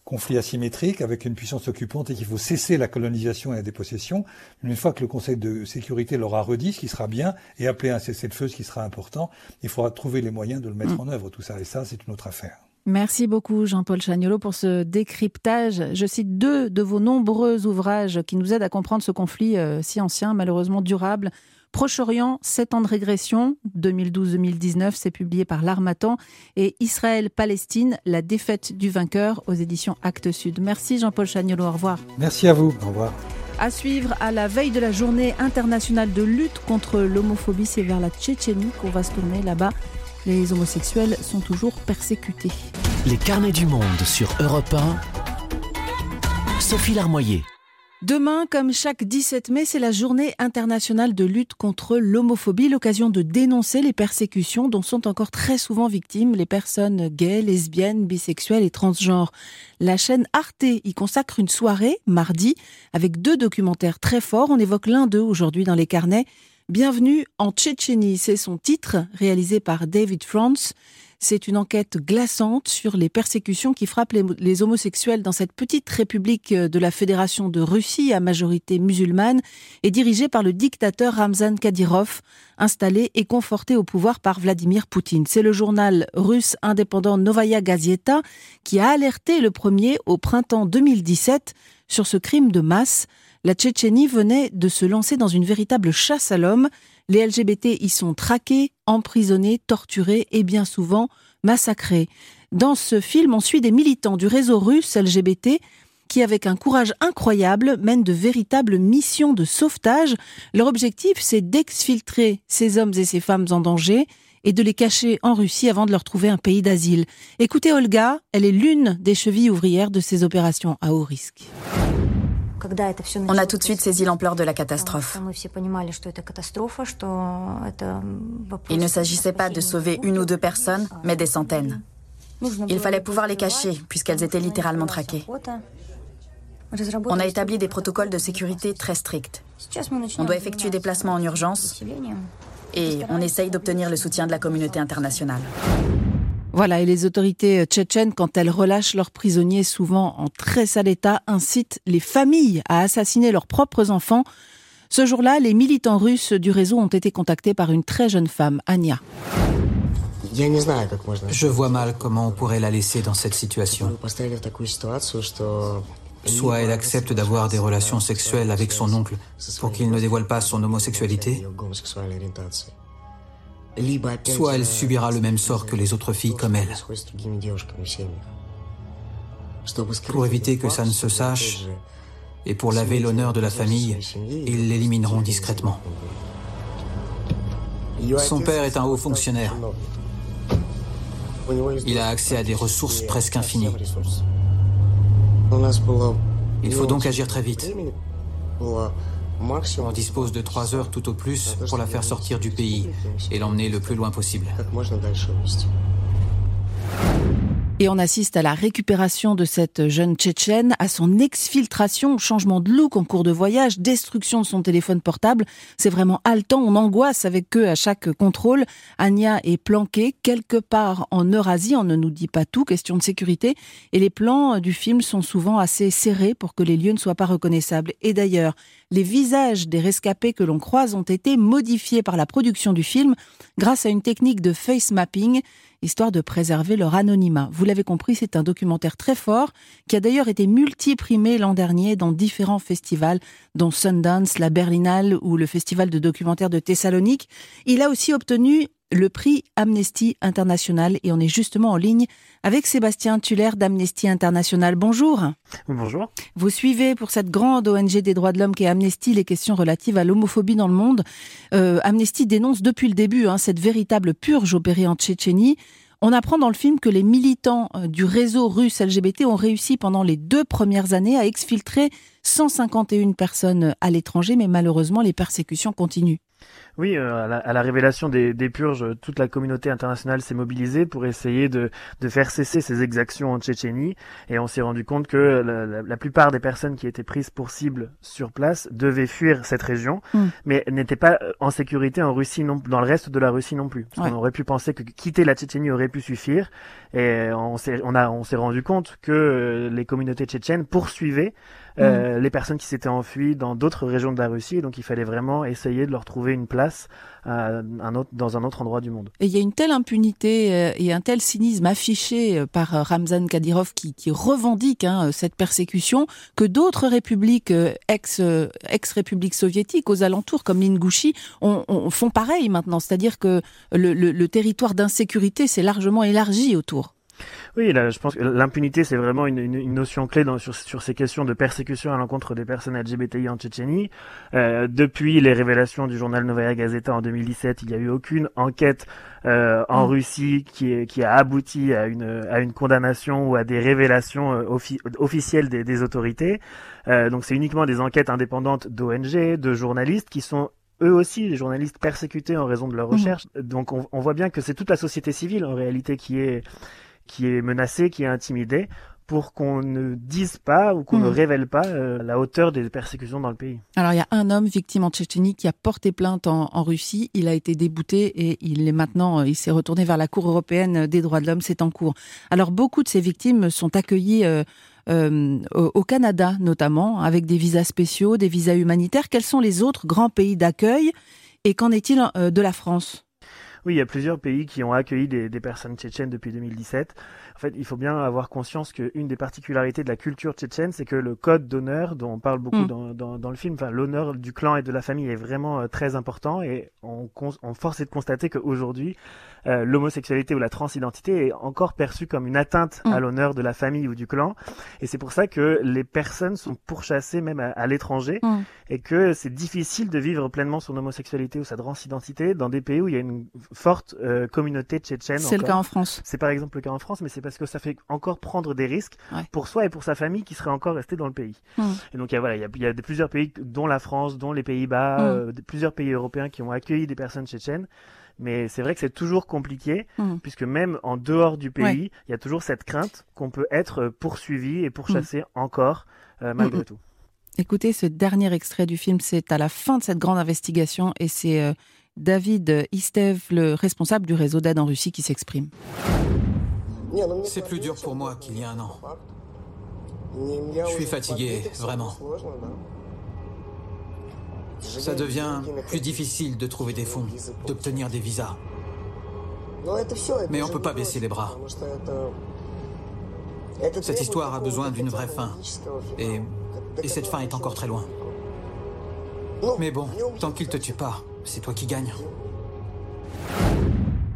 conflit asymétrique avec une puissance occupante et qu'il faut cesser la colonisation et la dépossession. Une fois que le Conseil de sécurité l'aura redit, ce qui sera bien, et appeler un cessez-le-feu, ce qui sera important, il faudra trouver les moyens de le mettre en œuvre, tout ça. Et ça, c'est une autre affaire. Merci beaucoup Jean-Paul Chagnolo pour ce décryptage. Je cite deux de vos nombreux ouvrages qui nous aident à comprendre ce conflit euh, si ancien, malheureusement durable Proche-Orient, 7 ans de régression, 2012-2019, c'est publié par l'Armatan. Et Israël-Palestine, la défaite du vainqueur aux éditions Actes Sud. Merci Jean-Paul Chagnolo, au revoir. Merci à vous, au revoir. À suivre à la veille de la journée internationale de lutte contre l'homophobie, c'est vers la Tchétchénie qu'on va se tourner là-bas. Les homosexuels sont toujours persécutés. Les carnets du monde sur Europe 1. Sophie Larmoyer. Demain, comme chaque 17 mai, c'est la journée internationale de lutte contre l'homophobie, l'occasion de dénoncer les persécutions dont sont encore très souvent victimes les personnes gays, lesbiennes, bisexuelles et transgenres. La chaîne Arte y consacre une soirée, mardi, avec deux documentaires très forts. On évoque l'un d'eux aujourd'hui dans les carnets. Bienvenue en Tchétchénie, c'est son titre, réalisé par David France. C'est une enquête glaçante sur les persécutions qui frappent les, homosexuels dans cette petite république de la Fédération de Russie à majorité musulmane et dirigée par le dictateur Ramzan Kadyrov, installé et conforté au pouvoir par Vladimir Poutine. C'est le journal russe indépendant Novaya Gazeta qui a alerté le premier au printemps 2017 sur ce crime de masse. La Tchétchénie venait de se lancer dans une véritable chasse à l'homme les LGBT y sont traqués, emprisonnés, torturés et bien souvent massacrés. Dans ce film, on suit des militants du réseau russe LGBT qui, avec un courage incroyable, mènent de véritables missions de sauvetage. Leur objectif, c'est d'exfiltrer ces hommes et ces femmes en danger et de les cacher en Russie avant de leur trouver un pays d'asile. Écoutez Olga, elle est l'une des chevilles ouvrières de ces opérations à haut risque. On a tout de suite saisi l'ampleur de la catastrophe. Il ne s'agissait pas de sauver une ou deux personnes, mais des centaines. Il fallait pouvoir les cacher, puisqu'elles étaient littéralement traquées. On a établi des protocoles de sécurité très stricts. On doit effectuer des placements en urgence et on essaye d'obtenir le soutien de la communauté internationale. Voilà, et les autorités euh, tchétchènes, quand elles relâchent leurs prisonniers, souvent en très sale état, incitent les familles à assassiner leurs propres enfants. Ce jour-là, les militants russes du réseau ont été contactés par une très jeune femme, Anya. Je vois mal comment on pourrait la laisser dans cette situation. Soit elle accepte d'avoir des relations sexuelles avec son oncle pour qu'il ne dévoile pas son homosexualité, soit elle subira le même sort que les autres filles comme elle. Pour éviter que ça ne se sache, et pour laver l'honneur de la famille, ils l'élimineront discrètement. Son père est un haut fonctionnaire. Il a accès à des ressources presque infinies. Il faut donc agir très vite. On dispose de trois heures tout au plus pour la faire sortir du pays et l'emmener le plus loin possible. Et on assiste à la récupération de cette jeune Tchétchène, à son exfiltration, changement de look en cours de voyage, destruction de son téléphone portable. C'est vraiment haletant, on angoisse avec eux à chaque contrôle. Anya est planquée quelque part en Eurasie, on ne nous dit pas tout, question de sécurité. Et les plans du film sont souvent assez serrés pour que les lieux ne soient pas reconnaissables. Et d'ailleurs, les visages des rescapés que l'on croise ont été modifiés par la production du film grâce à une technique de face mapping histoire de préserver leur anonymat. Vous l'avez compris, c'est un documentaire très fort qui a d'ailleurs été multiprimé l'an dernier dans différents festivals, dont Sundance, la Berlinale ou le Festival de documentaire de Thessalonique. Il a aussi obtenu le prix Amnesty International et on est justement en ligne avec Sébastien Tuller d'Amnesty International. Bonjour. Bonjour. Vous suivez pour cette grande ONG des droits de l'homme qui est Amnesty les questions relatives à l'homophobie dans le monde. Euh, Amnesty dénonce depuis le début hein, cette véritable purge opérée en Tchétchénie. On apprend dans le film que les militants euh, du réseau russe LGBT ont réussi pendant les deux premières années à exfiltrer 151 personnes à l'étranger, mais malheureusement les persécutions continuent. Oui, euh, à, la, révélation des, purges, toute la communauté internationale s'est mobilisée pour essayer de, faire cesser ces exactions en Tchétchénie. Et on s'est rendu compte que la, plupart des personnes qui étaient prises pour cible sur place devaient fuir cette région, mm. mais n'étaient pas euh, en sécurité en Russie, non, dans le reste de la Russie non plus. Parce qu'on aurait pu penser que quitter la Tchétchénie aurait pu suffire. Et on s'est on a, on s'est rendu compte que euh, les communautés tchétchènes poursuivaient euh, les personnes qui s'étaient enfuies dans d'autres régions de la Russie. Donc il fallait vraiment essayer de leur trouver une place un autre, dans un autre endroit du monde. Et il y a une telle impunité euh, et un tel cynisme affiché euh, par Ramzan Kadyrov qui, qui revendique hein, cette persécution que d'autres républiques ex, ex-républiques soviétiques aux alentours comme l'Ingouchi on, font pareil maintenant. C'est-à-dire que le, le territoire d'insécurité s'est largement élargi autour. Oui, là, je pense que l'impunité, c'est vraiment une, une, notion clé dans, sur, sur, ces questions de persécution à l'encontre des personnes LGBTI en Tchétchénie. Euh, depuis les révélations du journal Novaya Gazeta en 2017, il n'y a eu aucune enquête euh, en mm. Russie qui, qui a abouti à une, à une condamnation ou à des révélations euh, officielles des, des autorités. Euh, donc c'est uniquement des enquêtes indépendantes d'ONG, de journalistes qui sont eux aussi, les journalistes persécutés en raison de leur mm. recherche. Donc on, on voit bien que c'est toute la société civile en réalité qui est qui est menacé, qui est intimidé, pour qu'on ne dise pas ou qu'on ne hmm. révèle pas euh, la hauteur des persécutions dans le pays. Alors il y a un homme victime en Tchétchénie qui a porté plainte en, Russie. Il a été débouté et il est maintenant, euh, il s'est retourné vers la Cour européenne des droits de l'homme. C'est en cours. Alors beaucoup de ces victimes sont accueillies. Euh, au Canada notamment, avec des visas spéciaux, des visas humanitaires. Quels sont les autres grands pays d'accueil? Et qu'en est-il de la France? Oui, il y a plusieurs pays qui ont accueilli des, des personnes tchétchènes depuis 2017. En fait, il faut bien avoir conscience qu'une des particularités de la culture tchétchène, c'est que le code d'honneur, dont on parle beaucoup mm. dans, dans, dans, le film, enfin, l'honneur du clan et de la famille est vraiment euh, très important et on, on force est de constater qu'aujourd'hui, euh, l'homosexualité ou la transidentité est encore perçue comme une atteinte à mm. l'honneur de la famille ou du clan. Et c'est pour ça que les personnes sont pourchassées même à, l'étranger mm. et que c'est difficile de vivre pleinement son homosexualité ou sa transidentité dans des pays où il y a une forte euh, communauté tchétchène. C'est le cas en France. C'est par exemple le cas en France, mais c'est parce que ça fait encore prendre des risques pour soi et pour sa famille qui serait encore restée dans le pays. Mm. Et donc il y a, voilà, il y a, y a plusieurs pays, dont la France, dont les Pays-Bas, euh, plusieurs pays européens qui ont accueilli des personnes tchétchènes. Mais c'est vrai que c'est toujours compliqué, mmh. puisque même en dehors du pays, il y a toujours cette crainte qu'on peut être poursuivi et pourchassé mmh. encore, euh, malgré mmh, tout. Écoutez, ce dernier extrait du film, c'est à la fin de cette grande investigation et c'est euh, David Istev, le responsable du réseau d'aide en Russie, qui s'exprime. C'est plus dur pour moi qu'il y a un an. Je suis fatigué, vraiment. Ça devient plus difficile de trouver des fonds, d'obtenir des visas. Mais on ne peut pas baisser les bras. Cette histoire a besoin d'une vraie fin. Et, et cette fin est encore très loin. Mais bon, tant qu'il te tue pas, c'est toi qui gagnes.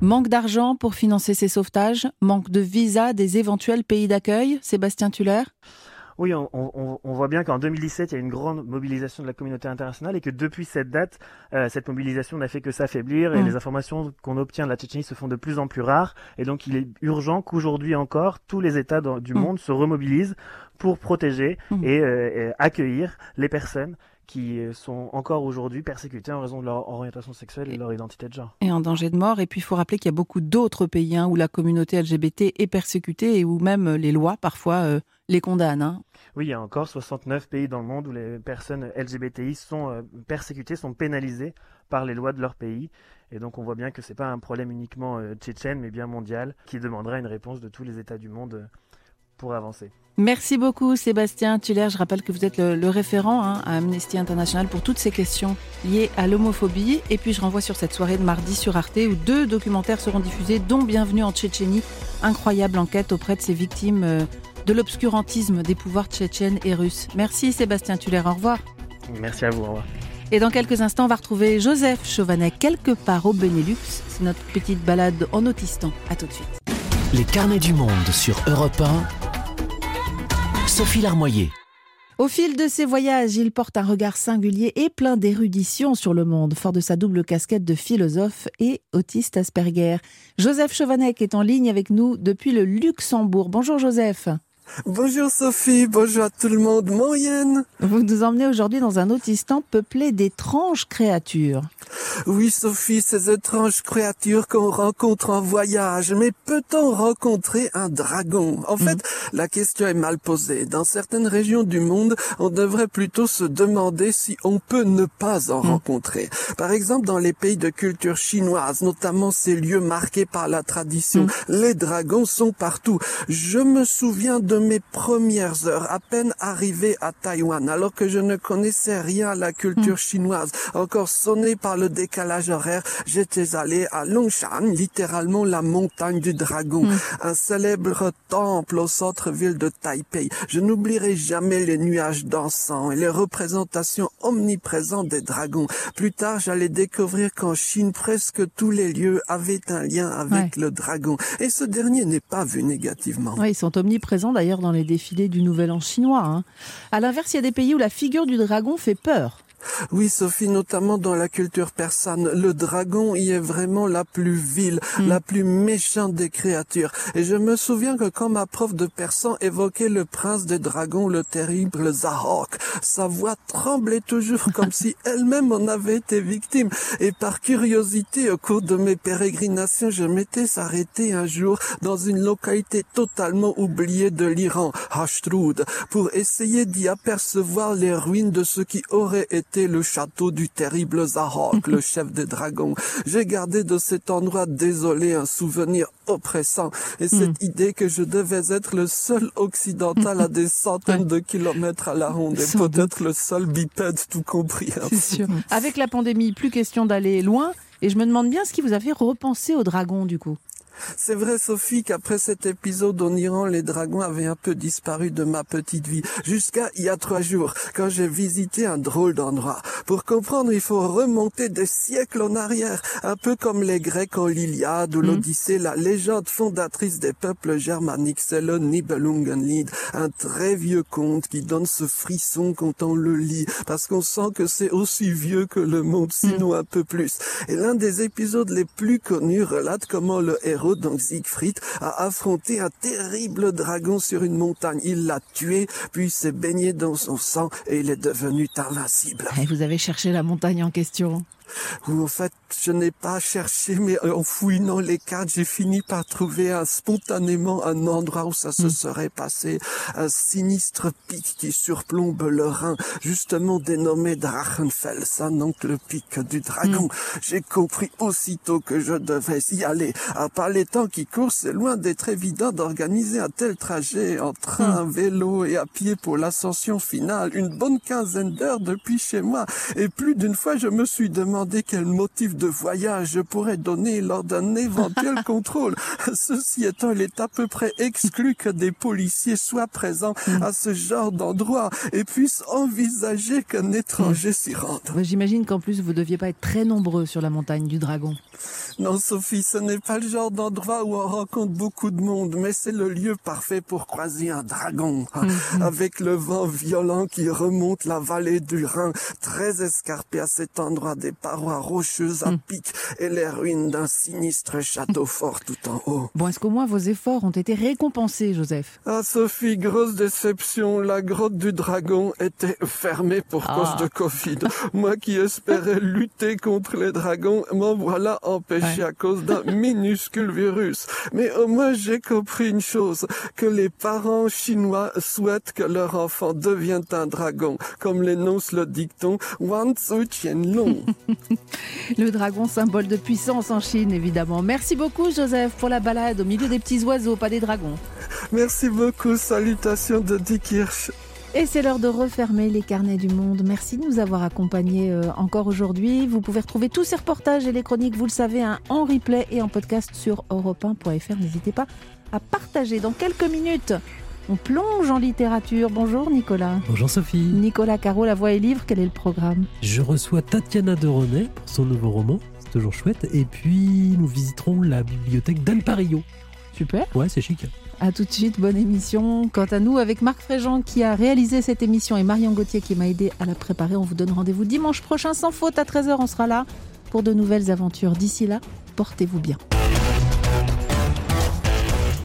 Manque d'argent pour financer ces sauvetages? Manque de visas des éventuels pays d'accueil? Sébastien Tuller? Oui, on, on, on voit bien qu'en 2017, il y a une grande mobilisation de la communauté internationale et que depuis cette date, euh, cette mobilisation n'a fait que s'affaiblir et mm. les informations qu'on obtient de la Tchétchénie se font de plus en plus rares. Et donc, il est urgent qu'aujourd'hui encore, tous les États du mm. monde se remobilisent pour protéger mm. et, euh, et accueillir les personnes qui sont encore aujourd'hui persécutés en raison de leur orientation sexuelle et leur identité de genre. Et en danger de mort. Et puis il faut rappeler qu'il y a beaucoup d'autres pays hein, où la communauté LGBT est persécutée et où même les lois parfois euh, les condamnent. Hein. Oui, il y a encore 69 pays dans le monde où les personnes LGBTI sont euh, persécutées, sont pénalisées par les lois de leur pays. Et donc on voit bien que ce n'est pas un problème uniquement euh, tchétchène, mais bien mondial, qui demandera une réponse de tous les États du monde pour avancer. Merci beaucoup Sébastien Tuller. Je rappelle que vous êtes le, référent hein, à Amnesty International pour toutes ces questions liées à l'homophobie. Et puis je renvoie sur cette soirée de mardi sur Arte où deux documentaires seront diffusés, dont Bienvenue en Tchétchénie, incroyable enquête auprès de ces victimes euh, de l'obscurantisme des pouvoirs tchétchènes et russes. Merci Sébastien Tuller, au revoir. Merci à vous, au revoir. Et dans quelques instants, on va retrouver Joseph Chauvanet quelque part au Benelux. C'est notre petite balade en autistan. À tout de suite. Les carnets du monde sur Europe 1 Sophie Larmoyer. Au fil de ses voyages, il porte un regard singulier et plein d'érudition sur le monde, fort de sa double casquette de philosophe et autiste Asperger. Joseph Chovanec est en ligne avec nous depuis le Luxembourg. Bonjour Joseph. Bonjour Sophie, bonjour à tout le monde, Moyenne. Vous nous emmenez aujourd'hui dans un autistan peuplé d'étranges créatures. Oui Sophie, ces étranges créatures qu'on rencontre en voyage, mais peut-on rencontrer un dragon? En fait, mm. la question est mal posée. Dans certaines régions du monde, on devrait plutôt se demander si on peut ne pas en mm. rencontrer. Par exemple, dans les pays de culture chinoise, notamment ces lieux marqués par la tradition, mm. les dragons sont partout. Je me souviens de de mes premières heures, à peine arrivé à Taïwan, alors que je ne connaissais rien à la culture mm. chinoise, encore sonné par le décalage horaire, j'étais allé à Longshan, littéralement la montagne du dragon, mm. un célèbre temple au centre-ville de Taipei. Je n'oublierai jamais les nuages dansants et les représentations omniprésentes des dragons. Plus tard, j'allais découvrir qu'en Chine, presque tous les lieux avaient un lien avec le dragon. Et ce dernier n'est pas vu négativement. Oui, ils sont omniprésents d'ailleurs dans les défilés du Nouvel An chinois. Hein. À l'inverse, il y a des pays où la figure du dragon fait peur. Oui, Sophie, notamment dans la culture persane, le dragon y est vraiment la plus vile, hmm. la plus méchante des créatures. Et je me souviens que quand ma prof de persan évoquait le prince des dragons, le terrible Zahok, sa voix tremblait toujours comme si elle-même en avait été victime. Et par curiosité, au cours de mes pérégrinations, je m'étais arrêté un jour dans une localité totalement oubliée de l'Iran, Hashtroud, pour essayer d'y apercevoir les ruines de ce qui aurait été le château du terrible Zahok, le chef des dragons. J'ai gardé de cet endroit désolé un souvenir oppressant et cette hmm. idée que je devais être le seul occidental à des centaines de kilomètres à la ronde et peut-être le seul bipède tout compris. Hein. C'est sûr. Avec la pandémie, plus question d'aller loin. Et je me demande bien ce qui vous a fait repenser au dragon du coup. C'est vrai, Sophie, qu'après cet épisode en Iran, les dragons avaient un peu disparu de ma petite vie. Jusqu'à il y a trois jours, quand j'ai visité un drôle d'endroit. Pour comprendre, il faut remonter des siècles en arrière. Un peu comme les Grecs en l'Iliade ou hmm. l'Odyssée, la légende fondatrice des peuples germaniques, c'est le Nibelungenlied. Un très vieux conte qui donne ce frisson quand on le lit. Parce qu'on sent que c'est aussi vieux que le monde, sinon hmm. un peu plus. Et l'un des épisodes les plus connus relate comment le héros donc Siegfried, a affronté un terrible dragon sur une montagne. Il l'a tué, puis s'est baigné dans son sang et il est devenu invincible. Et vous avez cherché la montagne en question où en fait je n'ai pas cherché, mais en fouillant les cartes, j'ai fini par trouver un, spontanément un endroit où ça se hmm. serait passé, un sinistre pic qui surplombe le Rhin, justement dénommé Drachenfels, donc le pic du dragon. Hmm. J'ai compris aussitôt que je devais y aller. À part les temps qui courent, c'est loin d'être évident d'organiser un tel trajet en train, hmm. vélo et à pied pour l'ascension finale. Une bonne quinzaine d'heures depuis chez moi. Et plus d'une fois, je me suis demandé quel motif de voyage je pourrais donner lors d'un éventuel contrôle. Ceci étant, il est à peu près exclu que des policiers soient présents mm. à ce genre d'endroit et puissent envisager qu'un étranger s'y rende. J'imagine qu'en plus, vous deviez pas être très nombreux sur la montagne du Dragon. Non, Sophie, ce n'est pas le genre d'endroit où on rencontre beaucoup de monde, mais c'est le lieu parfait pour croiser un dragon, mm-hmm. avec le vent violent qui remonte la vallée du Rhin, très escarpé à cet endroit des parois rocheuses à mm. pic et les ruines d'un sinistre château fort tout en haut. Bon, est-ce qu'au moins vos efforts ont été récompensés, Joseph? Ah, Sophie, grosse déception. La grotte du dragon était fermée pour ah. cause de Covid. Moi qui espérais lutter contre les dragons, m'en voilà empêché à cause d'un minuscule virus. Mais au moins j'ai compris une chose, que les parents chinois souhaitent que leur enfant devienne un dragon, comme l'énonce le dicton Wan Tzu Long. le dragon, symbole de puissance en Chine, évidemment. Merci beaucoup, Joseph, pour la balade au milieu des petits oiseaux, pas des dragons. Merci beaucoup. Salutations de Dick Hirsch. Et c'est l'heure de refermer les carnets du monde. Merci de nous avoir accompagnés euh, encore aujourd'hui. Vous pouvez retrouver tous ces reportages et les chroniques, vous le savez, hein, en replay et en podcast sur europe1.fr. N'hésitez pas à partager. Dans quelques minutes, on plonge en littérature. Bonjour Nicolas. Bonjour Sophie. Nicolas Caro, La Voix et Livre, quel est le programme? Je reçois Tatiana de René pour son nouveau roman, c'est toujours chouette. Et puis nous visiterons la bibliothèque d'Anne Parillo. Super. Ouais, c'est chic. A tout de suite, bonne émission. Quant à nous, avec Marc Fréjean qui a réalisé cette émission et Marion Gauthier qui m'a aidé à la préparer, on vous donne rendez-vous dimanche prochain sans faute à 13h. On sera là pour de nouvelles aventures. D'ici là, portez-vous bien.